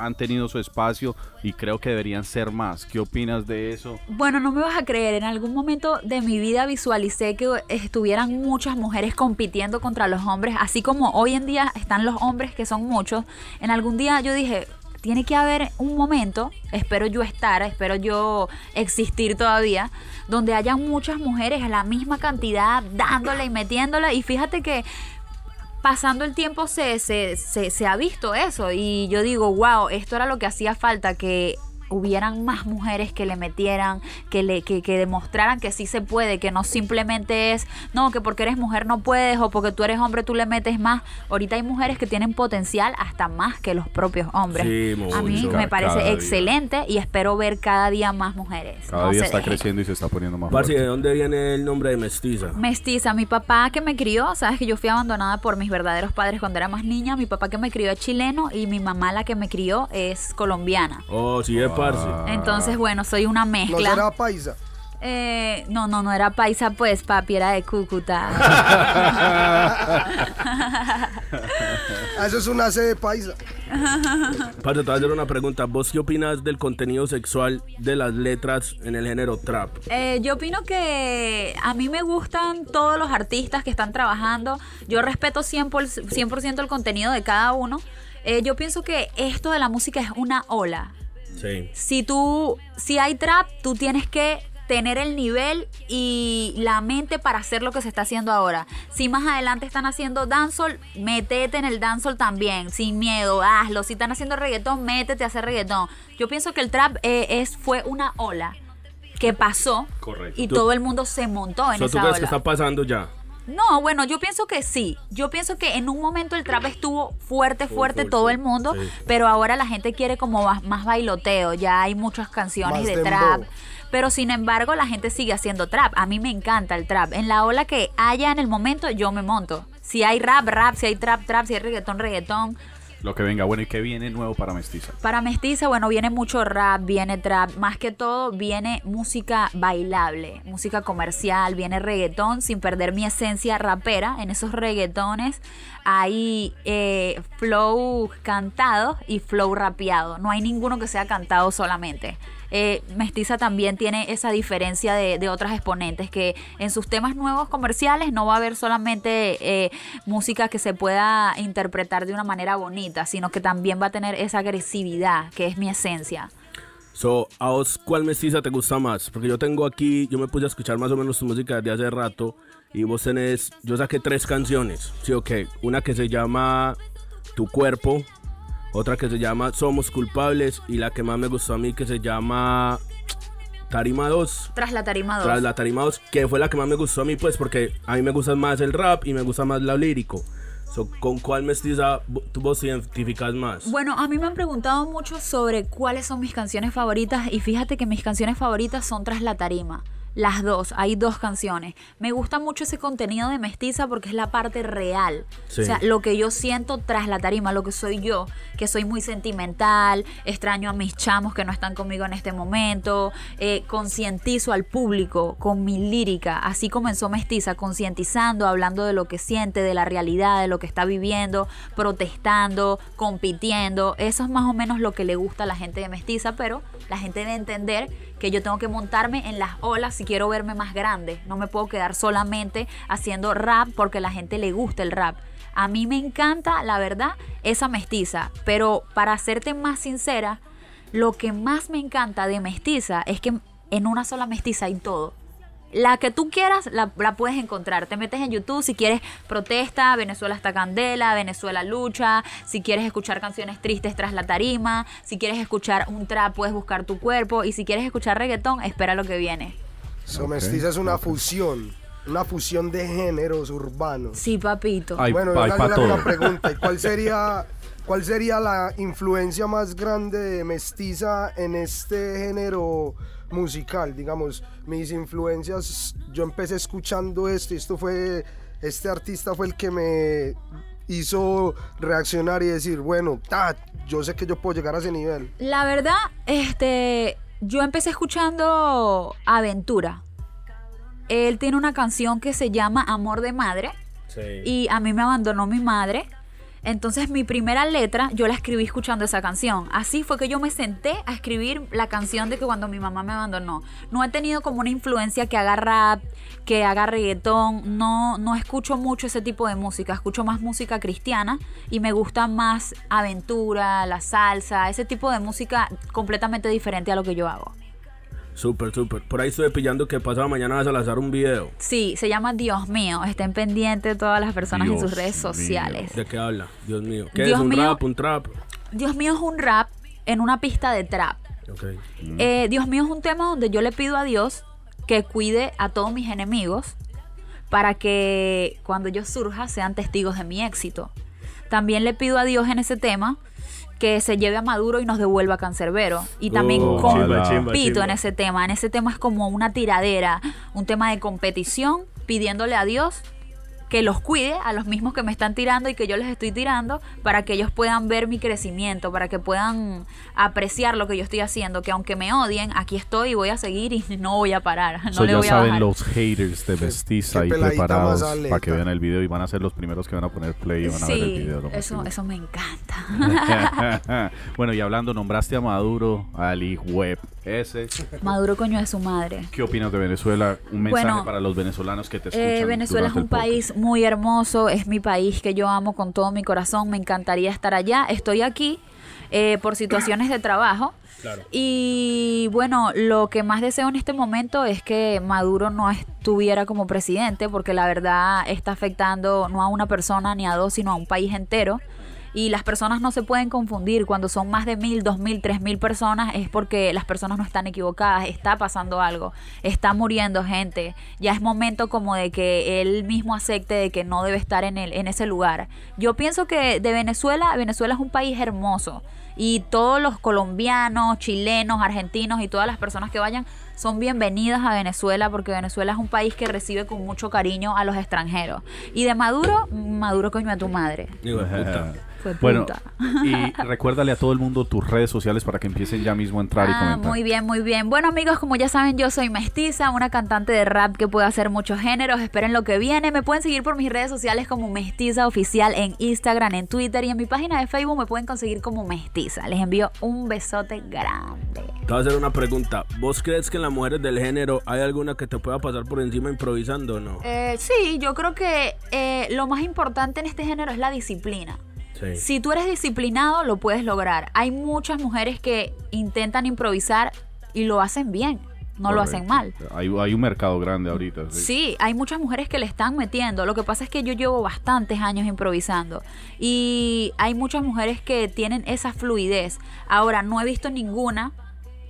Speaker 2: han tenido su espacio y creo que deberían ser más? ¿Qué opinas de eso?
Speaker 6: Bueno, no me vas a creer, en algún momento de mi vida visualicé que estuvieran muchas mujeres compitiendo contra los hombres, así como hoy en día están los hombres que son muchos. En algún día yo dije, tiene que haber un momento, espero yo estar, espero yo existir todavía, donde haya muchas mujeres a la misma cantidad dándole y metiéndole. Y fíjate que pasando el tiempo se, se, se, se ha visto eso. Y yo digo, wow, esto era lo que hacía falta, que hubieran más mujeres que le metieran, que le que, que demostraran que sí se puede, que no simplemente es, no, que porque eres mujer no puedes o porque tú eres hombre tú le metes más. Ahorita hay mujeres que tienen potencial hasta más que los propios hombres.
Speaker 3: Sí, mucho.
Speaker 6: A mí me parece
Speaker 2: día.
Speaker 6: excelente y espero ver cada día más mujeres.
Speaker 2: Cada
Speaker 6: No
Speaker 2: día está
Speaker 6: dejen.
Speaker 2: creciendo y se está poniendo más
Speaker 3: Parce, ¿de dónde viene el nombre de mestiza?
Speaker 6: Mestiza, mi papá que me crió, sabes que yo fui abandonada por mis verdaderos padres cuando era más niña, mi papá que me crió es chileno y mi mamá la que me crió es colombiana.
Speaker 3: Oh, sí, es parce.
Speaker 6: Entonces, bueno, soy una
Speaker 1: No
Speaker 6: mezcla.
Speaker 1: será paisa.
Speaker 6: Eh, no, no, no era paisa, pues, papi, era de Cúcuta.
Speaker 1: Ah, Eso es una C de paisa.
Speaker 3: Parce, te voy a hacer una pregunta. ¿Vos qué opinas del contenido sexual de las letras en el género trap?
Speaker 6: Eh, yo opino que a mí me gustan todos los artistas que están trabajando. Yo respeto 100%, 100 el contenido de cada uno. Eh, yo pienso que esto de la música es una ola.
Speaker 3: Sí.
Speaker 6: Si tú, si hay trap, tú tienes que tener el nivel y la mente para hacer lo que se está haciendo ahora. Si más adelante están haciendo dancehall, métete en el dancehall también, sin miedo, hazlo. Si están haciendo reggaetón, métete a hacer reggaetón. Yo pienso que el trap eh, es, fue una ola que pasó
Speaker 2: Correcto.
Speaker 6: y
Speaker 3: Tú-
Speaker 6: todo el mundo se montó en
Speaker 3: ¿So, ¿Tú
Speaker 6: esa
Speaker 3: crees que
Speaker 6: ola.
Speaker 3: está pasando ya?
Speaker 6: No, bueno, yo pienso que sí. Yo pienso que en un momento el trap estuvo fuerte, fuerte
Speaker 3: full,
Speaker 6: todo
Speaker 3: full.
Speaker 6: el mundo,
Speaker 3: Sí.
Speaker 6: pero ahora la gente quiere como más, más bailoteo. Ya hay muchas canciones
Speaker 1: Más
Speaker 6: de
Speaker 1: dembow.
Speaker 6: trap. Pero sin embargo, la gente sigue haciendo trap. A mí me encanta el trap. En la ola que haya en el momento, yo me monto. Si hay rap, rap. Si hay trap, trap. Si hay reggaetón, reggaetón.
Speaker 2: Lo que venga, bueno, ¿y qué viene nuevo para Mestiza?
Speaker 6: Para Mestiza, bueno, viene mucho rap, viene trap, más que todo viene música bailable, música comercial, viene reggaetón, sin perder mi esencia rapera. En esos reggaetones hay eh, flow cantado y flow rapeado. No hay ninguno que sea cantado solamente. Eh, Mestiza también tiene esa diferencia de, de otras exponentes, que en sus temas nuevos comerciales no va a haber solamente eh, música que se pueda interpretar de una manera bonita, sino que también va a tener esa agresividad, que es mi esencia.
Speaker 3: So, ¿a vos cuál mestiza te gusta más? Porque yo tengo aquí, yo me puse a escuchar más o menos tu música desde hace rato y vos tenés, yo saqué tres canciones, ¿sí o qué? Una que se llama Tu Cuerpo, otra que se llama Somos Culpables y la que más me gustó a mí que se llama Tarima 2.
Speaker 6: Tras la tarima 2.
Speaker 3: Tras la Tarima 2, que fue la que más me gustó a mí, pues porque a mí me gusta más el rap y me gusta más lo lírico. So, ¿Con cuál mestiza vo- tú vos identificas más?
Speaker 6: Bueno, a mí me han preguntado mucho sobre cuáles son mis canciones favoritas y fíjate que mis canciones favoritas son Tras la Tarima. Las dos, hay dos canciones. Me gusta mucho ese contenido de mestiza porque es la parte real.
Speaker 3: Sí.
Speaker 6: O sea, lo que yo siento tras la tarima, lo que soy yo, que soy muy sentimental, extraño a mis chamos que no están conmigo en este momento, eh, concientizo al público con mi lírica. Así comenzó Mestiza, concientizando, hablando de lo que siente, de la realidad, de lo que está viviendo, protestando, compitiendo. Eso es más o menos lo que le gusta a la gente de Mestiza, pero la gente debe entender que yo tengo que montarme en las olas si quiero verme más grande. No me puedo quedar solamente haciendo rap porque la gente le gusta el rap. A mí me encanta, la verdad, esa mestiza. Pero para serte más sincera, lo que más me encanta de mestiza es que en una sola mestiza hay todo. La que tú quieras la, la puedes encontrar. Te metes en YouTube si quieres protesta, Venezuela está candela, Venezuela lucha. Si quieres escuchar canciones tristes tras la tarima. Si quieres escuchar un trap, puedes buscar tu cuerpo. Y si quieres escuchar reggaetón, espera lo que viene.
Speaker 1: So, Mestiza es una fusión, una fusión de géneros urbanos.
Speaker 6: Sí, papito.
Speaker 1: Bueno, yo le hago una pregunta. ¿y ¿Cuál sería, ¿Cuál sería la influencia más grande de Mestiza en este género musical? Digamos, mis influencias, yo empecé escuchando esto y esto fue, este artista fue el que me hizo reaccionar y decir, bueno, ta, yo sé que yo puedo llegar a ese nivel.
Speaker 6: La verdad, este, yo empecé escuchando Aventura. Él tiene una canción que se llama Amor de Madre
Speaker 3: Sí.
Speaker 6: y a mí me abandonó mi madre. Entonces mi primera letra yo la escribí escuchando esa canción. Así fue que yo me senté a escribir la canción de que cuando mi mamá me abandonó. No he tenido como una influencia que haga rap, que haga reggaetón. No, no escucho mucho ese tipo de música. Escucho más música cristiana y me gusta más aventura, la salsa, ese tipo de música completamente diferente a lo que yo hago.
Speaker 3: Súper, súper. Por ahí estoy pillando que pasado mañana vas a lanzar un video.
Speaker 6: Sí, se llama Dios mío. Estén pendientes todas las personas en sus redes
Speaker 2: mío.
Speaker 6: sociales.
Speaker 3: ¿De qué habla? Dios mío. ¿Qué
Speaker 6: Dios
Speaker 3: es un
Speaker 6: mío.
Speaker 3: rap? ¿Un trap?
Speaker 6: Dios mío es un rap en una pista de trap.
Speaker 3: Ok.
Speaker 6: Eh, Dios mío es un tema donde yo le pido a Dios que cuide a todos mis enemigos para que cuando yo surja sean testigos de mi éxito. También le pido a Dios en ese tema que se lleve a Maduro y nos devuelva a Cancerbero. Y también
Speaker 2: Oh,
Speaker 6: compito en ese tema. En ese tema es como una tiradera, un tema de competición, pidiéndole a Dios que los cuide a los mismos que me están tirando y que yo les estoy tirando para que ellos puedan ver mi crecimiento, para que puedan apreciar lo que yo estoy haciendo, que aunque me odien, aquí estoy y voy a seguir y no voy a parar, no
Speaker 2: So
Speaker 6: le
Speaker 2: ya
Speaker 6: voy a
Speaker 2: saben
Speaker 6: bajar.
Speaker 2: los haters de Mestiza
Speaker 1: qué
Speaker 2: ahí preparados para que vean el video y van a ser los primeros que van a poner play y van a ver el video. lo
Speaker 6: eso, eso me encanta.
Speaker 2: bueno, y hablando, nombraste a Maduro, al web ese.
Speaker 6: Maduro coño de su madre.
Speaker 2: ¿Qué opinas de Venezuela? Un mensaje
Speaker 6: Bueno,
Speaker 2: para los venezolanos que te escuchan.
Speaker 6: Eh, Venezuela es un país muy hermoso, es mi país que yo amo con todo mi corazón, me encantaría estar allá. Estoy aquí eh, por situaciones de trabajo. Y bueno, lo que más deseo en este momento es que Maduro no estuviera como presidente, porque la verdad está afectando no a una persona ni a dos, sino a un país entero. Y las personas no se pueden confundir. Cuando son más de mil, dos mil, tres mil personas es porque las personas no están equivocadas. Está pasando algo. Está muriendo gente. Ya es momento como de que él mismo acepte de que no debe estar en, el, en ese lugar. Yo pienso que de Venezuela, Venezuela es un país hermoso. Y todos los colombianos, chilenos, argentinos y todas las personas que vayan son bienvenidas a Venezuela porque Venezuela es un país que recibe con mucho cariño a los extranjeros. Y de Maduro, Maduro coño a tu madre.
Speaker 2: Bueno, y recuérdale a todo el mundo tus redes sociales para que empiecen ya mismo a entrar y
Speaker 6: Ah,
Speaker 2: comentar.
Speaker 6: muy bien, muy bien. Bueno, amigos, como ya saben, yo soy Mestiza, una cantante de rap que puede hacer muchos géneros. Esperen lo que viene. Me pueden seguir por mis redes sociales como Mestiza Oficial en Instagram, en Twitter y en mi página de Facebook me pueden conseguir como Mestiza. Les envío un besote grande.
Speaker 3: Te voy a hacer una pregunta. ¿Vos crees que en las mujeres del género hay alguna que te pueda pasar por encima improvisando o no?
Speaker 6: Eh, sí, yo creo que eh, lo más importante en este género es la disciplina.
Speaker 3: Sí.
Speaker 6: Si tú eres disciplinado, lo puedes lograr. Hay muchas mujeres que intentan improvisar y lo hacen bien, no lo hacen mal.
Speaker 2: Hay, hay un mercado grande ahorita. Sí.
Speaker 6: Sí, hay muchas mujeres que le están metiendo. Lo que pasa es que yo llevo bastantes años improvisando y hay muchas mujeres que tienen esa fluidez. Ahora, no he visto ninguna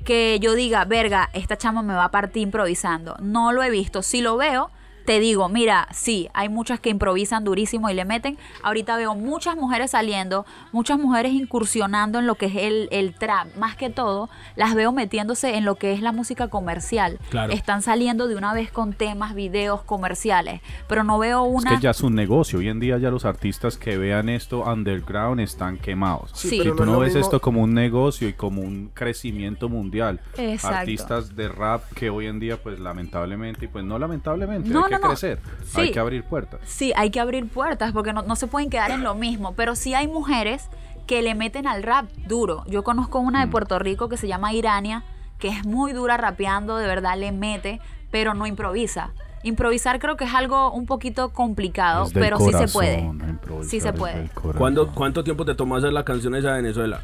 Speaker 6: que yo diga, verga, esta chama me va a partir improvisando. No lo he visto. Si lo veo, te digo, mira, sí, hay muchas que improvisan durísimo y le meten. Ahorita veo muchas mujeres saliendo, muchas mujeres incursionando en lo que es el, el trap. Más que todo, las veo metiéndose en lo que es la música comercial.
Speaker 3: Claro.
Speaker 6: Están saliendo de una vez con temas, videos comerciales. Pero no veo
Speaker 2: Es
Speaker 6: una...
Speaker 2: que ya es un negocio. Hoy en día ya los artistas que vean esto underground están quemados.
Speaker 6: Sí,
Speaker 2: Si tú
Speaker 1: no es
Speaker 2: ves
Speaker 1: mismo-
Speaker 2: esto como un negocio y como un crecimiento mundial,
Speaker 6: Exacto.
Speaker 2: artistas de rap que hoy en día, pues lamentablemente, y pues no lamentablemente,
Speaker 6: No,
Speaker 2: que
Speaker 6: no,
Speaker 2: crecer,
Speaker 6: Sí.
Speaker 2: hay que abrir puertas.
Speaker 6: Sí, hay que abrir puertas porque no, no se pueden quedar en lo mismo. Pero sí hay mujeres que le meten al rap duro. Yo conozco una de
Speaker 2: Mm.
Speaker 6: Puerto Rico que se llama Irania, que es muy dura rapeando, de verdad le mete, pero no improvisa. Improvisar creo que es algo un poquito complicado, pero sí se puede. Sí se puede.
Speaker 3: ¿Cuándo, ¿Cuánto tiempo te tomó hacer la canción esa de Venezuela?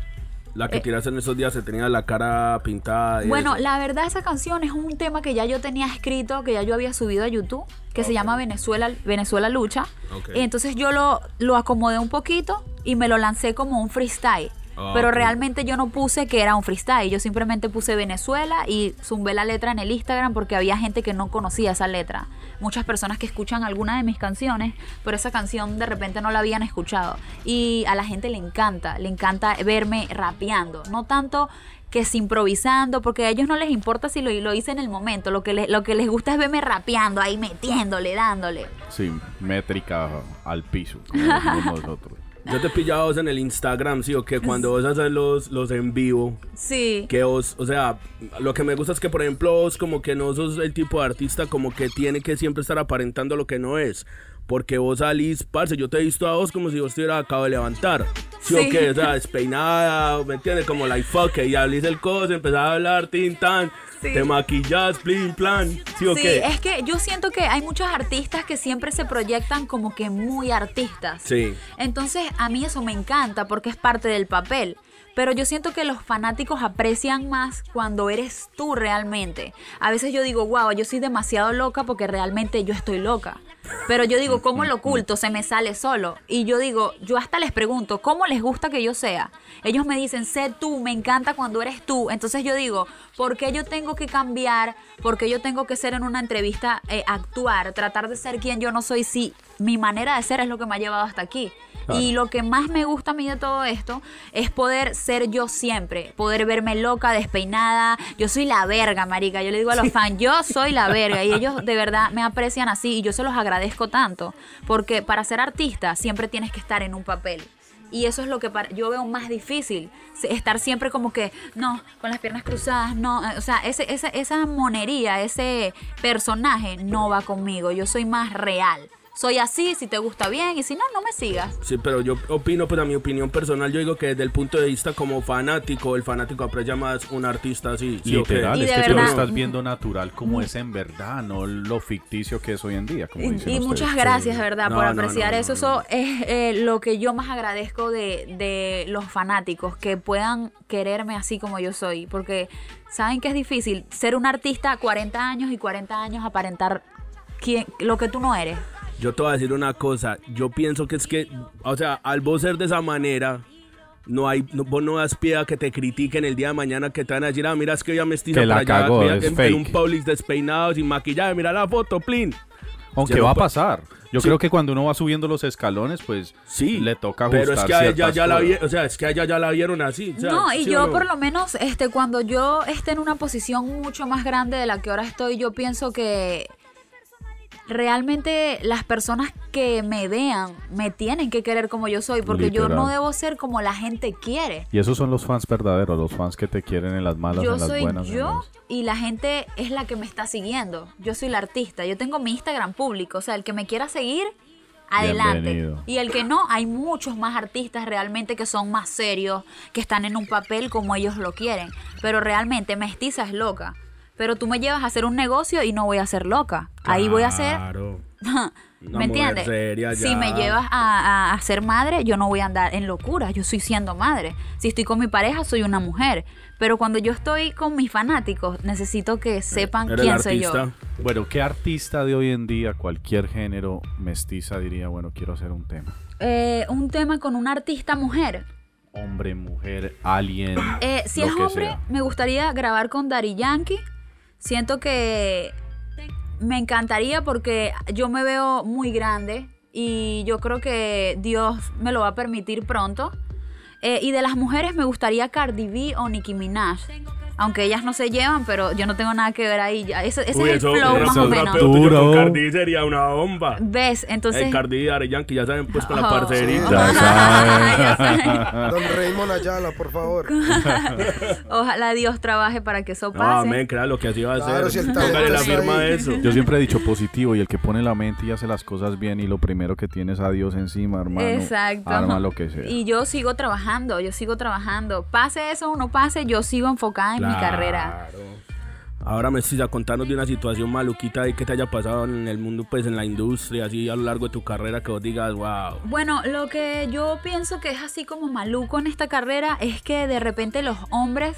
Speaker 3: La que
Speaker 6: Eh,
Speaker 3: tiraste en esos días se tenía la cara pintada.
Speaker 6: Bueno,
Speaker 3: eso.
Speaker 6: la verdad esa canción es un tema que ya yo tenía escrito, que ya yo había subido a YouTube, que se llama Venezuela, Venezuela Lucha. Y entonces yo lo, lo acomodé un poquito y me lo lancé como un freestyle. Pero realmente yo no puse que era un freestyle, yo simplemente puse Venezuela y zumbé la letra en el Instagram porque había gente que no conocía esa letra. Muchas personas que escuchan alguna de mis canciones, pero esa canción de repente no la habían escuchado. Y a la gente le encanta, le encanta verme rapeando. No tanto que es improvisando, porque a ellos no les importa si lo, lo hice en el momento. Lo que, le- lo que les gusta es verme rapeando, ahí metiéndole, dándole.
Speaker 2: Sí, métrica al piso, como nosotros.
Speaker 3: Yo te pillaba vos en el Instagram, sí, o que cuando vos haces los, los en vivo,
Speaker 6: Sí.
Speaker 3: que vos, o sea, lo que me gusta es que, por ejemplo, vos como que no sos el tipo de artista como que tiene que siempre estar aparentando lo que no es. Porque vos salís, parce, yo te he visto a vos como si vos te hubieras acabado de levantar. ¿Sí,
Speaker 6: Sí.
Speaker 3: o qué? O sea, despeinada, ¿me entiendes? Como like fuck, y abrís el coso, empezás a hablar, tin, tan,
Speaker 6: Sí.
Speaker 3: te maquillas, plin, plan. ¿Sí o
Speaker 6: Sí,
Speaker 3: qué?
Speaker 6: es que yo siento que hay muchos artistas que siempre se proyectan como que muy artistas.
Speaker 3: Sí.
Speaker 6: Entonces, a mí eso me encanta porque es parte del papel. Pero yo siento que los fanáticos aprecian más cuando eres tú realmente. A veces yo digo, wow, yo soy demasiado loca porque realmente yo estoy loca. Pero yo digo, ¿cómo lo oculto? Se me sale solo. Y yo digo, yo hasta les pregunto, ¿cómo les gusta que yo sea? Ellos me dicen, sé tú, me encanta cuando eres tú. Entonces yo digo, ¿por qué yo tengo que cambiar? ¿Por qué yo tengo que ser en una entrevista, eh, actuar, tratar de ser quien yo no soy si mi manera de ser es lo que me ha llevado hasta aquí? Y lo que más me gusta a mí de todo esto es poder ser yo siempre, poder verme loca, despeinada. Yo soy la verga, marica. Yo le digo a los fans, yo soy la verga. Y ellos de verdad me aprecian así y yo se los agradezco tanto. Porque para ser artista siempre tienes que estar en un papel. Y eso es lo que para- yo veo más difícil. Estar siempre como que, no, con las piernas cruzadas, no. eh, O sea, ese, esa, esa monería, ese personaje no va conmigo. Yo soy más real. Soy así, si te gusta bien, y si no, no me sigas.
Speaker 3: Sí, pero yo opino, pues a mi opinión personal, yo digo que desde el punto de vista como fanático, el fanático aprecia más un artista así. ¿sí?
Speaker 2: Literal,
Speaker 6: Y
Speaker 2: es
Speaker 6: de
Speaker 2: que tú lo
Speaker 6: verdad-
Speaker 2: estás viendo natural como es en verdad, no lo ficticio que es hoy en día. Como
Speaker 6: Y, muchas gracias, verdad,
Speaker 3: No,
Speaker 6: por apreciar
Speaker 3: no, no,
Speaker 6: eso.
Speaker 3: no.
Speaker 6: Eso es eh, lo que yo más agradezco de, de los fanáticos, que puedan quererme así como yo soy. Porque saben que es difícil ser un artista a 40 años y 40 años aparentar quién- lo que tú no eres.
Speaker 3: Yo te voy a decir una cosa, yo pienso que es que, o sea, al vos ser de esa manera, no hay, no- vos no das pie a que te critiquen el día de mañana que te van a decir, ah, mira, es que ya mestiza
Speaker 2: Que la
Speaker 3: para allá,
Speaker 2: cagó,
Speaker 3: mira,
Speaker 2: es
Speaker 3: en, un Publix despeinado, sin maquillaje, mira la foto, plin.
Speaker 2: Aunque
Speaker 3: Ya no
Speaker 2: va a
Speaker 3: pa-
Speaker 2: pasar. Yo
Speaker 3: Sí.
Speaker 2: creo que cuando uno va subiendo los escalones, pues
Speaker 3: Sí,
Speaker 2: le toca ajustar
Speaker 3: pero es que a ella ya la
Speaker 2: cosas.
Speaker 3: vi- o sea, es que a ella ya la vieron así. o sea,
Speaker 6: no, y
Speaker 3: ¿sí o
Speaker 6: yo
Speaker 3: no?
Speaker 6: por lo menos, este, cuando yo esté en una posición mucho más grande de la que ahora estoy, yo pienso que realmente las personas que me vean me tienen que querer como yo soy, porque yo no debo ser como la gente quiere.
Speaker 2: Y esos son los fans verdaderos, los fans que te quieren en las malas,
Speaker 6: Yo
Speaker 2: en las
Speaker 6: soy
Speaker 2: buenas. en
Speaker 6: yo
Speaker 2: las-
Speaker 6: y la gente es la que me está siguiendo. Yo soy la artista. Yo tengo mi Instagram público. O sea, el que me quiera seguir, adelante.
Speaker 2: Bienvenido.
Speaker 6: Y el que no, hay muchos más artistas realmente que son más serios, que están en un papel como ellos lo quieren. Pero realmente Mestiza es loca. Pero tú me llevas a hacer un negocio y no voy a ser loca. Ahí voy a ser ¿Me entiendes?
Speaker 3: seria
Speaker 6: si me llevas a, a- a ser madre, yo no voy a andar en locura, yo estoy siendo madre. Si estoy con mi pareja, soy una mujer. Pero cuando yo estoy con mis fanáticos, necesito que sepan
Speaker 3: Eres
Speaker 6: quién soy yo.
Speaker 2: Bueno, ¿qué artista de hoy en día, cualquier género mestiza, diría, bueno, quiero hacer un tema?
Speaker 6: Eh, un tema con una artista mujer.
Speaker 2: Hombre, mujer, alien.
Speaker 6: Eh, si
Speaker 2: lo
Speaker 6: es
Speaker 2: que
Speaker 6: hombre,
Speaker 2: sea.
Speaker 6: me gustaría grabar con Daddy Yankee. Siento que me encantaría porque yo me veo muy grande y yo creo que Dios me lo va a permitir pronto. Eh, y de las mujeres me gustaría Cardi B o Nicki Minaj. Aunque ellas no se llevan, pero yo no tengo nada que ver ahí. Ese, ese
Speaker 3: Uy,
Speaker 6: es
Speaker 3: eso-
Speaker 6: el flow
Speaker 3: eso
Speaker 6: más
Speaker 3: es
Speaker 6: o
Speaker 3: un
Speaker 6: menos.
Speaker 2: Duro.
Speaker 3: con Cardi sería una bomba.
Speaker 6: ¿Ves? Entonces...
Speaker 3: el Cardi y Yankee ya saben, pues con la
Speaker 6: Oh.
Speaker 3: parcerita.
Speaker 2: Ya
Speaker 6: Ya
Speaker 2: saben.
Speaker 6: saben.
Speaker 1: Don Raymond Ayala, por favor.
Speaker 6: Ojalá Dios trabaje para que eso
Speaker 3: No,
Speaker 6: pase.
Speaker 3: amén, claro, lo que así va a
Speaker 1: Claro,
Speaker 3: ser.
Speaker 1: si
Speaker 3: Póngale la firma
Speaker 1: ahí.
Speaker 3: de eso.
Speaker 2: Yo siempre he dicho positivo y el que pone la mente y hace las cosas bien y lo primero que tiene es a Dios encima, hermano.
Speaker 6: Exacto.
Speaker 2: Arma lo que sea.
Speaker 6: Y yo sigo trabajando, yo sigo trabajando. Pase eso o no pase, yo sigo enfocada en mi carrera.
Speaker 3: Claro. Ahora me estás contarnos de una situación maluquita ahí que te haya pasado en el mundo, pues en la industria, así a lo largo de tu carrera, que vos digas, wow.
Speaker 6: Bueno, lo que yo pienso que es así como maluco en esta carrera es que de repente los hombres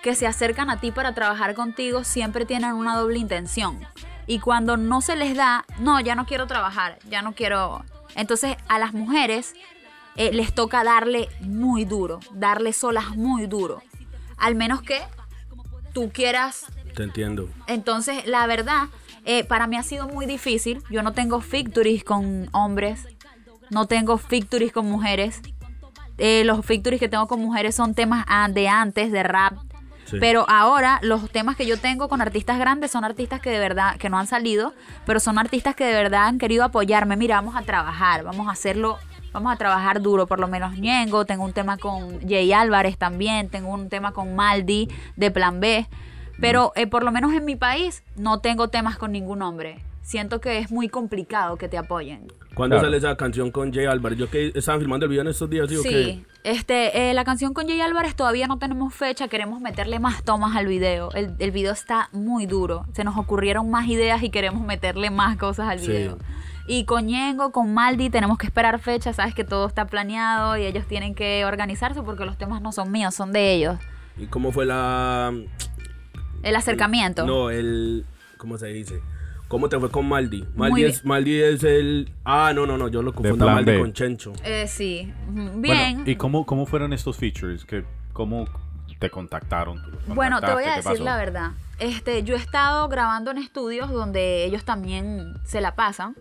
Speaker 6: que se acercan a ti para trabajar contigo siempre tienen una doble intención. Y cuando no se les da, no, ya no quiero trabajar, ya no quiero... Entonces a las mujeres eh, les toca darle muy duro, darle solas muy duro. Al menos que tú quieras
Speaker 3: Te entiendo.
Speaker 6: entonces, la verdad, eh, para mí ha sido muy difícil. Yo no tengo victories con hombres, no tengo victories con mujeres. Eh, los victories que tengo con mujeres son temas ah, de antes, de rap.
Speaker 3: Sí.
Speaker 6: Pero ahora los temas que yo tengo con artistas grandes son artistas que de verdad, que no han salido, pero son artistas que de verdad han querido apoyarme. Mira, vamos a trabajar, vamos a hacerlo, vamos a trabajar duro, por lo menos Ñengo, tengo un tema con Jay Álvarez también, tengo un tema con Maldi de Plan B. Pero eh, por lo menos en mi país no tengo temas con ningún hombre. Siento que es muy complicado que te apoyen.
Speaker 3: ¿Cuándo
Speaker 2: Claro.
Speaker 3: sale esa canción con Jay Álvarez? Yo que estaban filmando el video en estos días, ¿sí o
Speaker 6: Sí, este, eh, la canción con Jay Álvarez todavía no tenemos fecha, queremos meterle más tomas al video. El, el video está muy duro, se nos ocurrieron más ideas y queremos meterle más cosas al
Speaker 3: Sí.
Speaker 6: Y con Ñengo, con Maldi, tenemos que esperar fecha, sabes que todo está planeado y ellos tienen que organizarse porque los temas no son míos, son de ellos.
Speaker 3: ¿Y cómo fue la...
Speaker 6: El acercamiento.
Speaker 3: No, el... ¿Cómo se dice? ¿Cómo te fue con Maldi? Maldi
Speaker 6: bien.
Speaker 3: es, Maldi es el... Ah, no, no, no, yo lo confundo a Maldi
Speaker 2: B.
Speaker 3: con Chencho.
Speaker 6: Eh, sí, ujú,
Speaker 2: Bueno,
Speaker 6: bien.
Speaker 2: ¿Y cómo, cómo fueron estos features? ¿Qué, ¿Cómo te contactaron? ¿Tú los
Speaker 6: Bueno, te voy a decir
Speaker 2: pasó?
Speaker 6: la verdad. Este, yo he estado grabando en estudios donde ellos también se la pasan.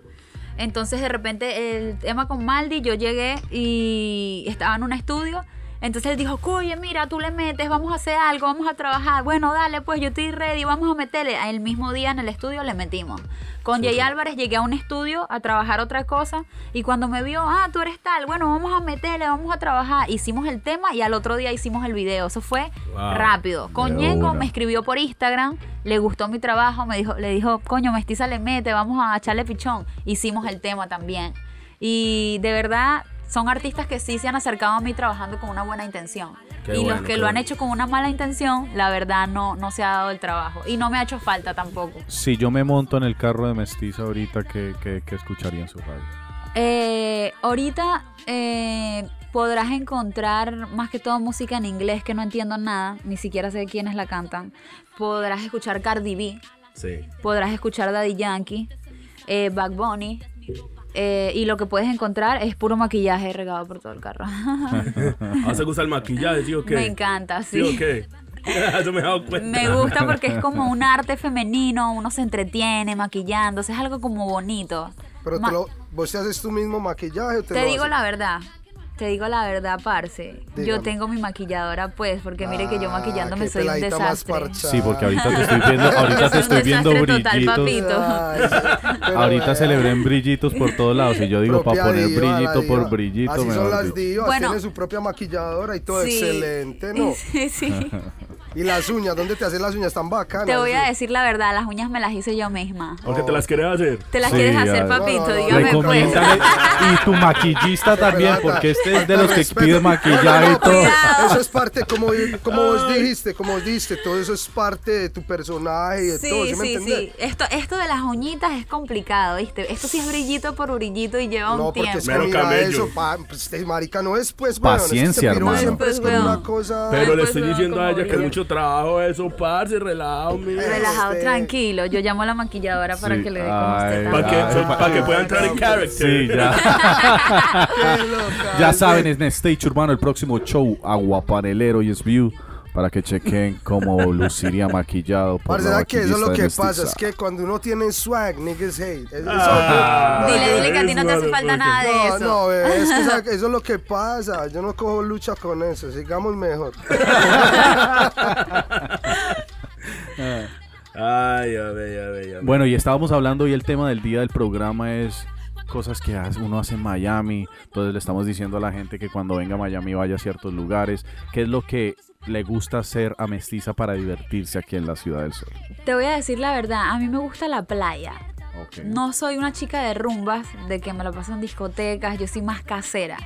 Speaker 6: Entonces de repente el tema con Maldi, yo llegué y estaba en un estudio. Entonces él dijo, oye, mira, tú le metes, vamos a hacer algo, vamos a trabajar. Bueno, dale, pues yo estoy ready, vamos a meterle. El mismo día en el estudio le metimos. Con Jay Álvarez llegué a un estudio a trabajar otra cosa y cuando me vio, ah, tú eres tal, bueno, vamos a meterle, vamos a trabajar. Hicimos el tema y al otro día hicimos el video. Eso fue
Speaker 3: Wow.
Speaker 6: rápido. Con Ñengo me escribió por Instagram, le gustó mi trabajo, me dijo, le dijo, coño, mestiza le mete, vamos a echarle pichón. Hicimos el tema también. Y de verdad, son artistas que sí se han acercado a mí trabajando con una buena intención.
Speaker 3: Qué
Speaker 6: y
Speaker 3: bueno,
Speaker 6: los que lo han hecho con una mala intención, la verdad no, no se ha dado el trabajo. Y no me ha hecho falta tampoco.
Speaker 2: Si yo me monto en el carro de mestiza ahorita, ¿qué, qué, qué escucharía en su radio?
Speaker 6: Eh, ahorita eh, podrás encontrar más que todo música en inglés que no entiendo nada, ni siquiera sé quiénes la cantan. Podrás escuchar Cardi B,
Speaker 3: Sí.
Speaker 6: podrás escuchar Daddy Yankee, eh, Bad Bunny. Eh, y lo que puedes encontrar es puro maquillaje regado por todo el carro.
Speaker 3: ¿A se gusta el maquillaje, sí o qué?
Speaker 6: Me encanta,
Speaker 3: ¿Sí
Speaker 6: sí.
Speaker 3: qué? Eso me he dado cuenta.
Speaker 6: Me gusta porque es como un arte femenino, uno se entretiene maquillándose, es algo como bonito.
Speaker 1: Pero
Speaker 6: Ma-
Speaker 1: te lo- vos te haces tu mismo maquillaje o te,
Speaker 6: Te
Speaker 1: lo
Speaker 6: digo
Speaker 1: haces?
Speaker 6: la verdad. Te digo la verdad, parce. Yo tengo mi maquilladora, pues, porque mire que yo
Speaker 1: Ah,
Speaker 6: maquillándome
Speaker 1: qué
Speaker 6: soy un desastre.
Speaker 2: Sí, porque ahorita te estoy viendo, ahorita te estoy viendo brillitos.
Speaker 1: Ay, sí,
Speaker 2: Ahorita celebré en brillitos por todos lados. Y yo digo, para poner
Speaker 1: diva,
Speaker 2: brillito por brillito,
Speaker 1: Así son las divas,
Speaker 6: Bueno.
Speaker 1: tiene su propia maquilladora y todo
Speaker 6: Sí.
Speaker 1: excelente, ¿no?
Speaker 6: Sí, sí.
Speaker 1: Y las uñas, ¿dónde te haces las uñas tan bacanas?
Speaker 6: Te voy a
Speaker 1: Sí.
Speaker 6: decir la verdad, las uñas me las hice yo misma.
Speaker 3: Porque te las querés hacer.
Speaker 6: ¿Te las
Speaker 2: Sí,
Speaker 6: quieres hacer, papito?
Speaker 1: no, no.
Speaker 6: Dígame pues.
Speaker 2: Y tu maquillista también, porque este es de los que pide maquillaje y todo.
Speaker 6: Cuidado.
Speaker 1: Eso es parte, como, como vos dijiste, como vos dijiste, todo eso es parte de tu personaje y de todo,
Speaker 6: Sí,
Speaker 1: ¿sí me
Speaker 6: sí,
Speaker 1: entendés?
Speaker 6: sí. Esto, esto de las uñitas es complicado, ¿viste? Esto sí es brillito por brillito y lleva
Speaker 1: No,
Speaker 6: un
Speaker 1: porque es
Speaker 6: tiempo.
Speaker 1: que
Speaker 3: Mero
Speaker 1: mira
Speaker 3: camello.
Speaker 1: eso, pa, pues, marica no es pues, es que este
Speaker 2: Paciencia,
Speaker 1: piro
Speaker 2: hermano.
Speaker 1: siempre es
Speaker 6: Pues,
Speaker 1: una cosa...
Speaker 3: Pero le
Speaker 6: pues,
Speaker 3: estoy diciendo a ella que
Speaker 6: brilla.
Speaker 3: Mucho trabajo eso, parce, relajado, mira.
Speaker 6: Relajado, tranquilo. Yo llamo a la maquilladora para
Speaker 2: Sí.
Speaker 6: que le dé como
Speaker 2: Ay,
Speaker 6: usted
Speaker 3: Para que.
Speaker 2: Ay,
Speaker 3: para que pueda entrar en character.
Speaker 2: Sí, ya.
Speaker 1: Qué loca,
Speaker 2: Ya
Speaker 1: es
Speaker 2: saben, en Stage Urbano el próximo show, Aguapanelero y View para que chequen cómo luciría maquillado por
Speaker 1: Parce,
Speaker 2: la
Speaker 1: ¿sabes qué? Eso es lo que pasa, es que cuando uno tiene swag, niggas hate. Es- es
Speaker 3: Ah.
Speaker 6: Dile, dile que a ti no te hace falta nada de
Speaker 1: No,
Speaker 6: eso.
Speaker 1: no, bebé, es que eso es lo que pasa. Yo no cojo lucha con eso. Sigamos mejor.
Speaker 3: Ay, a ver, a ver, a ver.
Speaker 2: Bueno, y estábamos hablando y el tema del día del programa es cosas que uno hace en Miami. Entonces le estamos diciendo a la gente que cuando venga a Miami vaya a ciertos lugares. ¿Qué es lo que le gusta hacer a Mestiza para divertirse aquí en la Ciudad del Sol?
Speaker 6: Te voy a decir la verdad, a mí me gusta la playa. No soy una chica de rumbas, de que me lo paso en discotecas, yo soy más casera.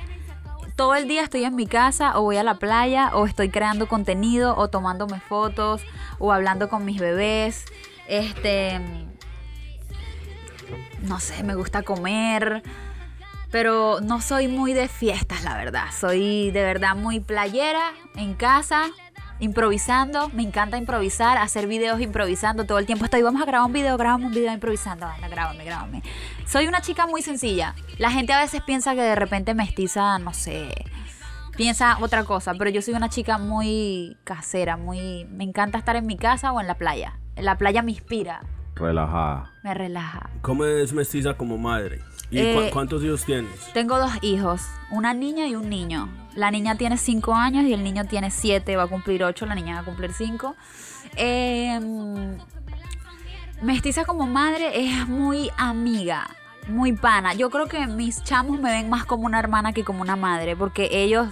Speaker 6: Todo el día estoy en mi casa o voy a la playa o estoy creando contenido o tomándome fotos o hablando con mis bebés. Este no sé, me gusta comer, pero no soy muy de fiestas, la verdad. Soy de verdad muy playera en casa, improvisando. Me encanta improvisar, hacer videos improvisando todo el tiempo. Estoy, vamos a grabar un video, grabamos un video improvisando. Anda, grábame, grábame. Soy una chica muy sencilla. La gente a veces piensa que de repente mestiza, no sé, piensa otra cosa, pero yo soy una chica muy casera, muy me encanta estar en mi casa o en la playa. La playa me inspira,
Speaker 2: Relajada.
Speaker 6: me relaja.
Speaker 3: ¿Cómo es mestiza como madre? ¿Y
Speaker 6: Eh,
Speaker 3: cu- cuántos hijos tienes?
Speaker 6: Tengo dos hijos, una niña y un niño. La niña tiene cinco años y el niño tiene siete, va a cumplir ocho, la niña va a cumplir cinco. Em, mestiza como madre es muy amiga, muy pana. Yo creo que mis chamos me ven más como una hermana que como una madre, porque ellos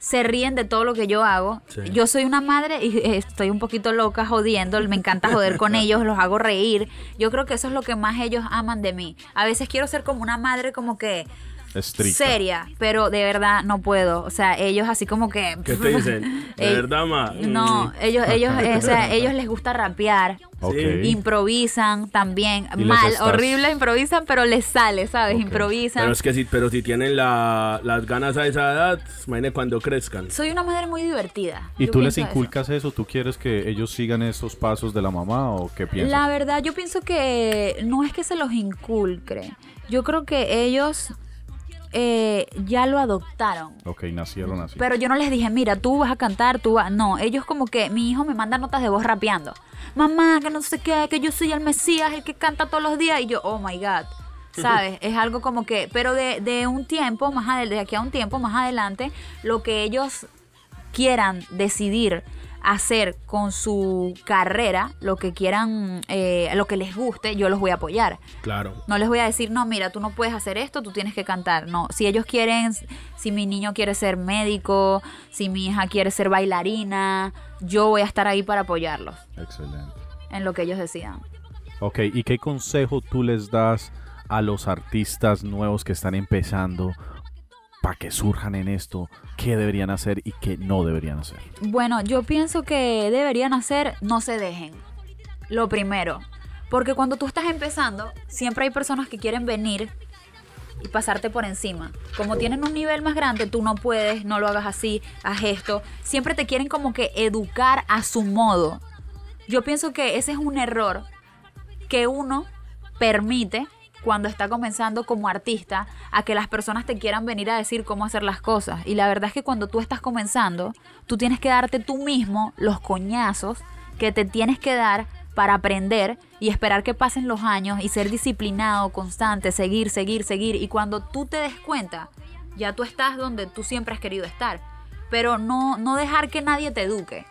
Speaker 6: se ríen de todo lo que yo hago.
Speaker 3: Sí.
Speaker 6: Yo soy una madre y eh, estoy un poquito loca jodiendo, me encanta joder con ellos, los hago reír. Yo creo que eso es lo que más ellos aman de mí. A veces quiero ser como una madre como que
Speaker 2: Estricta.
Speaker 6: seria, pero de verdad no puedo. O sea, ellos así como que...
Speaker 3: ¿Qué te dicen? ¿De
Speaker 6: Eh,
Speaker 3: verdad, ma?
Speaker 6: No, ellos, ellos, eh, o sea, ellos les gusta rapear.
Speaker 2: Ok.
Speaker 3: Sí.
Speaker 6: Improvisan también, mal,
Speaker 2: estás-
Speaker 6: horrible improvisan, pero les sale, ¿sabes? Improvisan.
Speaker 3: Pero es que si, pero si tienen la- las ganas a esa edad, imagínate cuando crezcan.
Speaker 6: Soy una madre muy divertida.
Speaker 2: ¿Y
Speaker 6: Yo
Speaker 2: tú les
Speaker 6: pienso eso.
Speaker 2: inculcas eso. ¿Tú quieres que ellos sigan esos pasos de la mamá o qué piensas?
Speaker 6: La verdad, yo pienso que no es que se los inculque. Yo creo que ellos eh, ya lo adoptaron.
Speaker 2: Ok, nacieron así.
Speaker 6: Pero yo no les dije, mira, tú vas a cantar, tú vas. No, ellos como que mi hijo me manda notas de voz rapeando. Mamá, que no sé qué, que yo soy el Mesías, el que canta todos los días. Y yo, oh my God. ¿sabes? Es algo como que, pero de, de un tiempo, más adelante, de aquí a un tiempo más adelante, lo que ellos quieran decidir hacer con su carrera, lo que quieran, eh, lo que les guste, yo los voy a apoyar.
Speaker 3: Claro.
Speaker 6: No les voy a decir, no, mira, tú no puedes hacer esto, tú tienes que cantar. No, si ellos quieren, si mi niño quiere ser médico, si mi hija quiere ser bailarina, yo voy a estar ahí para apoyarlos
Speaker 2: Excelente.
Speaker 6: en lo que ellos decidan.
Speaker 2: Ok, ¿y qué consejo tú les das a los artistas nuevos que están empezando para que surjan en esto? ¿Qué deberían hacer y qué no deberían hacer?
Speaker 6: Bueno, yo pienso que deberían hacer, no se dejen. Lo primero. Porque cuando tú estás empezando, siempre hay personas que quieren venir y pasarte por encima. Como tienen un nivel más grande, tú no puedes, no lo hagas así, haz esto. Siempre te quieren como que educar a su modo. Yo pienso que ese es un error que uno permite cuando está comenzando como artista a que las personas te quieran venir a decir cómo hacer las cosas. Y la verdad es que cuando tú estás comenzando, tú tienes que darte tú mismo los coñazos que te tienes que dar para aprender y esperar que pasen los años y ser disciplinado, constante, seguir, seguir, seguir. Y cuando tú te des cuenta, ya tú estás donde tú siempre has querido estar. Pero no, no dejar que nadie te eduque.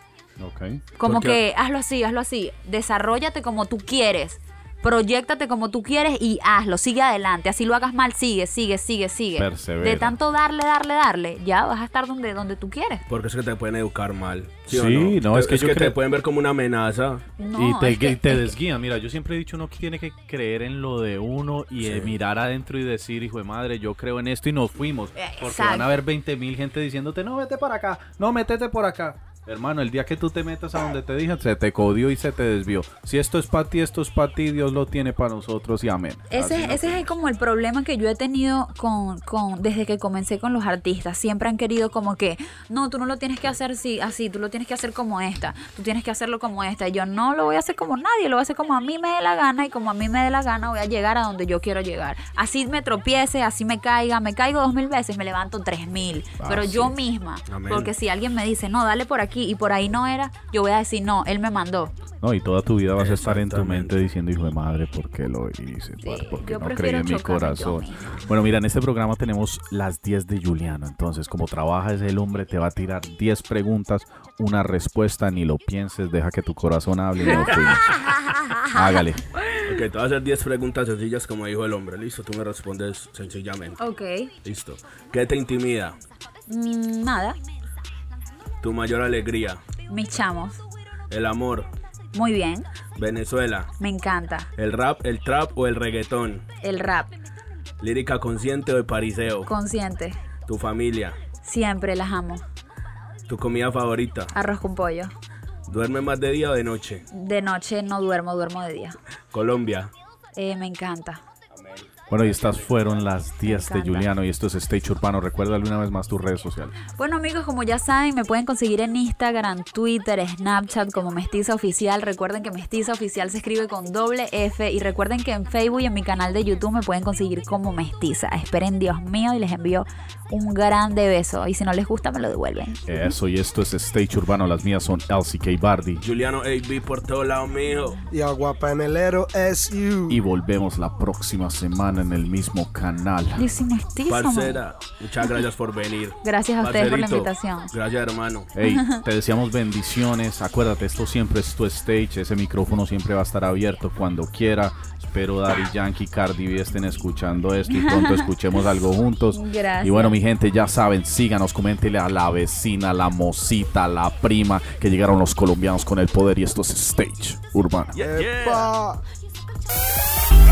Speaker 6: Como
Speaker 3: Porque-
Speaker 6: que hazlo así, hazlo así. Desarrollate como tú quieres. Proyéctate como tú quieres y hazlo. Sigue adelante. Así lo hagas mal, sigue, sigue, sigue, sigue.
Speaker 2: Persevera.
Speaker 6: De tanto darle, darle, darle, ya vas a estar donde, donde tú quieres.
Speaker 3: Porque es que te pueden educar mal.
Speaker 2: Sí,
Speaker 3: o
Speaker 2: no, es que yo
Speaker 3: te
Speaker 2: creo-
Speaker 3: pueden ver como una amenaza.
Speaker 6: No,
Speaker 2: y te,
Speaker 6: es que-
Speaker 2: te
Speaker 6: es que-
Speaker 2: desguían. Mira, yo siempre he dicho, uno tiene que creer en lo de uno y eh,
Speaker 3: Sí.
Speaker 2: mirar adentro y decir, hijo de madre, yo creo en esto y nos fuimos. Porque
Speaker 6: exacto.
Speaker 2: van a haber 20 mil gente diciéndote, no, vete para acá, no, métete por acá. Hermano, el día que tú te metas a donde te dije, se te codió y se te desvió. Si esto es para ti, esto es para ti, Dios lo tiene para nosotros y amén.
Speaker 6: Ese,
Speaker 2: no
Speaker 6: ese es como el problema que yo he tenido con, con desde que comencé con los artistas. Siempre han querido como que, no, tú no lo tienes que hacer así, así, tú lo tienes que hacer como esta, tú tienes que hacerlo como esta. Y yo no lo voy a hacer como nadie, lo voy a hacer como a mí me dé la gana y como a mí me dé la gana voy a llegar a donde yo quiero llegar. Así me tropiece, así me caiga, me caigo dos mil veces, me levanto tres mil.
Speaker 2: Ah,
Speaker 6: pero
Speaker 2: sí.
Speaker 6: yo misma,
Speaker 3: Amén.
Speaker 6: porque si alguien me dice, no, dale por aquí y por ahí no era, yo voy a decir, no, él me mandó.
Speaker 2: No, y toda tu vida vas a estar en tu mente diciendo, hijo de madre, ¿por qué lo hice?
Speaker 6: yo
Speaker 2: no creí en mi corazón. Bueno, mira, en este programa tenemos las 10 de Juliano. Entonces, como trabaja ese hombre, te va a tirar 10 preguntas, una respuesta, ni lo pienses, deja que tu corazón hable y no fuimos. Hágale.
Speaker 3: Ok, te voy a hacer 10 preguntas sencillas como dijo el hombre. Listo, tú me respondes sencillamente.
Speaker 6: Ok.
Speaker 3: Listo. ¿Qué te intimida?
Speaker 6: Mm, nada,
Speaker 3: Tu mayor alegría.
Speaker 6: mis chamos.
Speaker 3: El amor.
Speaker 6: Muy bien,
Speaker 3: Venezuela.
Speaker 6: me encanta.
Speaker 3: El rap, el trap o el reggaetón.
Speaker 6: El rap,
Speaker 3: Lírica consciente o de pariseo.
Speaker 6: consciente.
Speaker 3: Tu familia.
Speaker 6: Siempre las amo.
Speaker 3: Tu comida favorita.
Speaker 6: Arroz con pollo.
Speaker 3: ¿Duerme más de día o de noche?
Speaker 6: De noche no duermo, duermo de día.
Speaker 3: Colombia.
Speaker 6: Eh, me encanta.
Speaker 2: Bueno, y estas fueron las 10 de. Juliano y esto es Stage Urbano. Recuérdale una vez más tus redes sociales.
Speaker 6: Bueno amigos, como ya saben, me pueden conseguir en Instagram, Twitter, Snapchat como Mestiza Oficial. Recuerden que Mestiza Oficial se escribe con doble F y recuerden que en Facebook y en mi canal de YouTube me pueden conseguir como Mestiza. Esperen Dios mío y les envío un grande beso. Y si no les gusta, me lo devuelven.
Speaker 2: Eso, y esto es Stage Urbano. Las mías son LCK Bardi.
Speaker 3: Juliano AB por todos lados, mijo.
Speaker 1: Y Aguapanelero es you.
Speaker 2: Y volvemos la próxima semana en el mismo canal.
Speaker 3: Parcera, muchas gracias por venir.
Speaker 6: Gracias a ustedes por la invitación.
Speaker 3: Gracias, hermano.
Speaker 2: Hey, te deseamos bendiciones. Acuérdate, esto siempre es tu stage. Ese micrófono siempre va a estar abierto cuando quiera. Espero Daddy Yankee, Cardi B estén escuchando esto y pronto escuchemos algo juntos.
Speaker 6: Gracias.
Speaker 2: Y bueno, mi gente, ya saben, síganos, coméntele a la vecina, la mocita, la prima, que llegaron los colombianos con el poder y esto es Stage Urbano.
Speaker 1: Epa.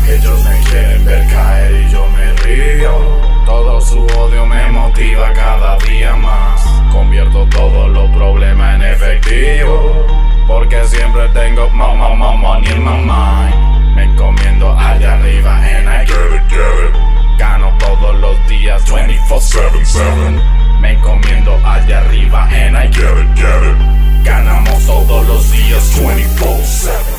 Speaker 5: Ellos me quieren ver caer y yo me río. Todo su odio me motiva cada día más. Convierto todos los problemas en efectivo. Porque siempre tengo money in my mind. Me encomiendo allá arriba and I get it, get it. Gano todos los días 24-7-7. Me encomiendo allá arriba and I get it, get it. Ganamos todos los días 24-7.